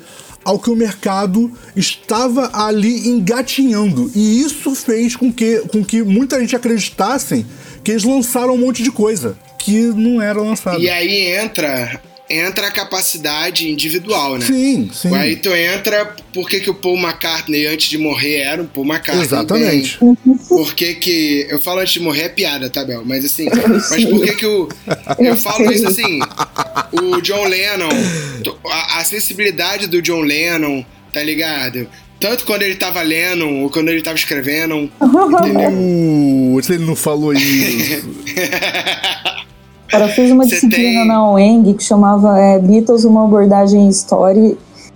ao que o mercado estava ali engatinhando. E isso fez com que, com que muita gente acreditassem que eles lançaram um monte de coisa que não era lançado. E aí entra entra a capacidade individual, né? Sim, sim. Aí tu entra por que, que o Paul McCartney antes de morrer era o Paul McCartney. Exatamente. bem. Por que que... Eu falo antes de morrer é piada, tá, Bel? Mas assim... Mas por que que o... Eu falo isso assim... O John Lennon... A, a sensibilidade do John Lennon, tá ligado? Tanto quando ele tava lendo ou quando ele tava escrevendo. Uh, se ele não falou isso. Cara, eu fiz uma Você disciplina tem- na UENG que chamava é, Beatles, uma abordagem história,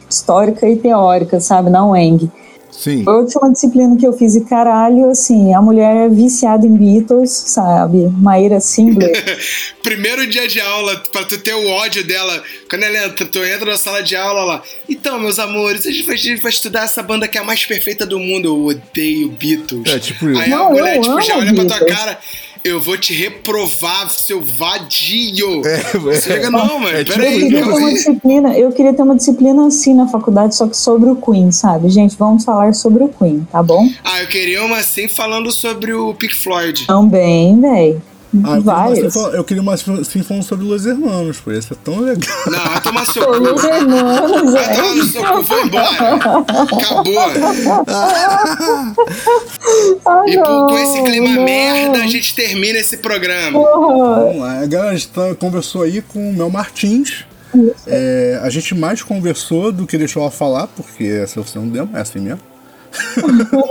histórica e teórica, sabe? Na UENG. Sim. Foi a última disciplina que eu fiz e caralho, assim, a mulher é viciada em Beatles, sabe? Maíra Singler. Primeiro dia de aula, pra tu ter o ódio dela. Quando ela entra, tu entra na sala de aula lá. Então, meus amores, a gente vai, a gente vai estudar essa banda que é a mais perfeita do mundo. Eu odeio Beatles. É, tipo isso. Aí Não, a mulher, eu tipo, já olha pra tua Beatles. cara. Eu vou te reprovar, seu vadio. É, Você chega, não, mano, é tipo peraí. Eu queria ter uma disciplina, eu queria ter uma disciplina assim na faculdade, só que sobre o Queen, sabe? Gente, vamos falar sobre o Queen, tá bom? Ah, eu queria uma assim falando sobre o Pink Floyd. Também, véi. Ah, eu, queria uma, eu queria uma falando sobre Los Hermanos, pô. Isso é tão legal. Não, vai tomar seu cu. meus irmãos, Vai tomar seu cu, vou embora. Acabou. Ah, E com, esse clima não. merda, a gente termina esse programa. Porra. Vamos lá. A galera está, conversou aí com o Mel Martins. É, a gente mais conversou do que deixou ela falar, porque essa você não deu, é assim mesmo.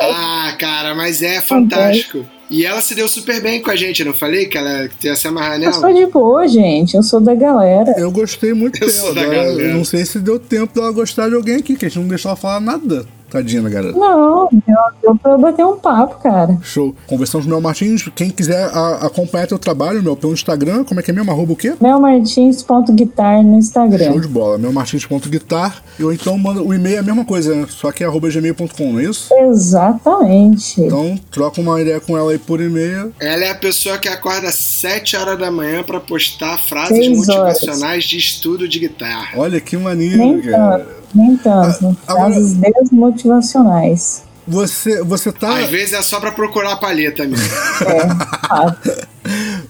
Ah, cara, mas é fantástico. E ela se deu super bem com a gente, eu não falei que ela ia se amarrar Eu sou nela? de boa, gente. Eu sou da galera. Eu gostei muito Eu dela. sou da galera. eu não sei se deu tempo dela gostar de alguém aqui, que a gente não deixou ela falar nada. Tadinha da garota. Não, deu, deu pra bater um papo, cara. Show. Conversamos com o Mel Martins. Quem quiser a- acompanhar teu trabalho, meu, pelo Instagram, como é que é mesmo? Arroba o quê? Melmartins.guitar no Show Instagram. de bola. Melmartins.guitar. Ou então manda o e-mail é a mesma coisa, né? Só que é arroba gmail.com, não é isso? Exatamente. Então troca uma ideia com ela aí por e-mail. Ela é a pessoa que acorda às 7 horas da manhã pra postar frases Seis horas. motivacionais de estudo de guitarra. Olha que maneiro, Nem cara. tanto, nem tanto. Ah, agora- Frases desmotivacionais. Você, você tá. Às vezes é só pra procurar a palheta mesmo. É.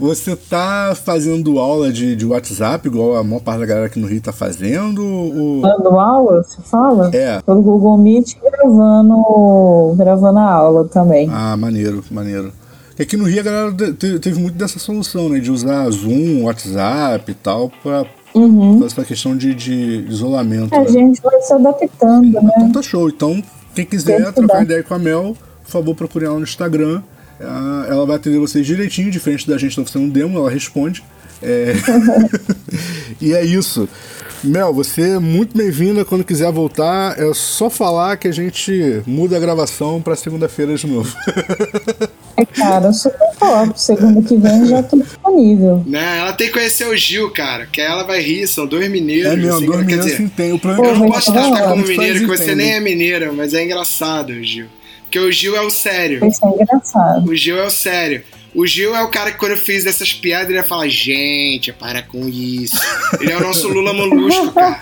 Você tá fazendo aula de, de WhatsApp, igual a maior parte da galera aqui no Rio tá fazendo? Ou... Dando aula, você fala? É. Pelo Google Meet gravando, gravando a aula também. Ah, maneiro, maneiro. Porque Aqui no Rio a galera te- te- teve muito dessa solução, né? De usar Zoom, WhatsApp e tal, pra Uhum. fazer essa questão de, de isolamento. A né? gente vai se adaptando, né? Então tá show. Então, quem quiser Tem que trocar ideia com a Mel, por favor, procure ela no Instagram. Ela vai atender vocês direitinho, diferente da gente da oficina demo, ela responde. É... e é isso. Mel, você é muito bem-vinda. Quando quiser voltar, é só falar que a gente muda a gravação pra segunda-feira de novo. É, cara, super top. Segunda que vem já tô disponível. Né? Ela tem que conhecer o Gil, cara, que ela vai rir, são dois mineiros. é mesmo, assim, dois quer meninos dizer, assim tem. O Eu problema não Pô, posso mas tratar não, como mineiro, que você nem é mineira, mas é engraçado, Gil. Porque o Gil é o sério. Vai ser engraçado. O Gil é o sério. O Gil é o cara que quando eu fiz essas piadas, ele ia falar, gente, para com isso. Ele é o nosso Lula Molusco, cara.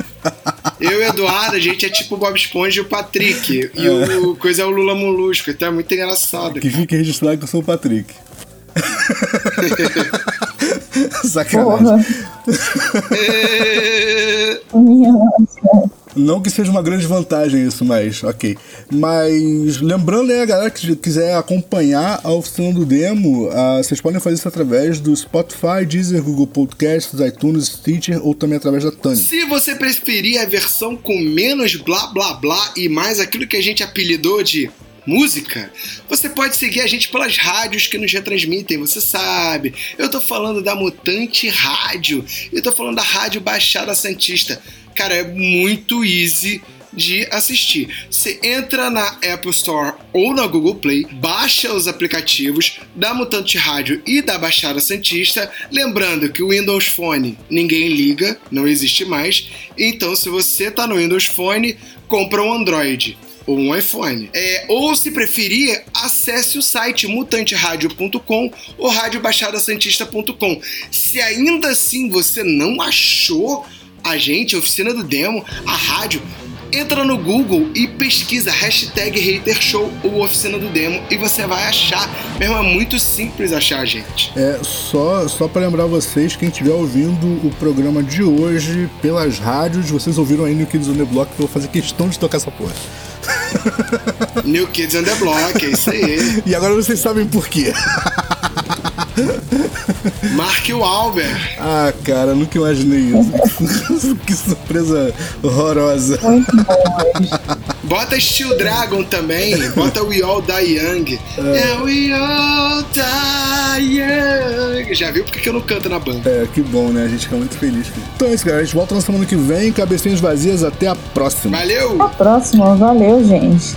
Eu e o Eduardo, a gente é tipo o Bob Esponja e o Patrick. E o coisa é o Lula Molusco, então é muito engraçado. Que fique registrado que eu sou o Patrick. Sacanagem. Porra, É, minha nossa. Não que seja uma grande vantagem isso, mas ok. Mas lembrando aí, a galera que quiser acompanhar a oficina do demo, ah, vocês podem fazer isso através do Spotify, Deezer, Google Podcasts, iTunes, Stitcher ou também através da Tânia. Se você preferir a versão com menos blá blá blá e mais aquilo que a gente apelidou de música, você pode seguir a gente pelas rádios que nos retransmitem, você sabe. Eu tô falando da Mutante Rádio, eu tô falando da Rádio Baixada Santista. Cara, é muito easy de assistir. Você entra na Apple Store ou na Google Play, baixa os aplicativos da Mutante Rádio e da Baixada Santista, lembrando que o Windows Phone ninguém liga, não existe mais. Então, se você tá no Windows Phone, compra um Android ou um iPhone. É, ou se preferir, acesse o site mutanteradio.com ou radiobaixadasantista.com. Se ainda assim você não achou a gente, a oficina do demo, a rádio, entra no Google e pesquisa hashtag hatershow ou oficina do demo e você vai achar. Mesmo é muito simples achar a gente. É só, só para lembrar vocês, quem estiver ouvindo o programa de hoje pelas rádios, vocês ouviram aí no Kids on the Block, que eu vou fazer questão de tocar essa porra. New Kids on the Block, é isso aí. E agora vocês sabem por quê. Mark Wahlberg. Ah, cara, nunca imaginei isso. que surpresa horrorosa. Muito bom. Bota Steel Dragon também. Bota We All Die Young. É, We All Die Young. Já viu porque que eu não canto na banda? É, que bom, né? A gente fica muito feliz. Então é isso, galera. A gente volta na semana que vem. Cabecinhas vazias. Até a próxima. Valeu! Até a próxima. Valeu, gente.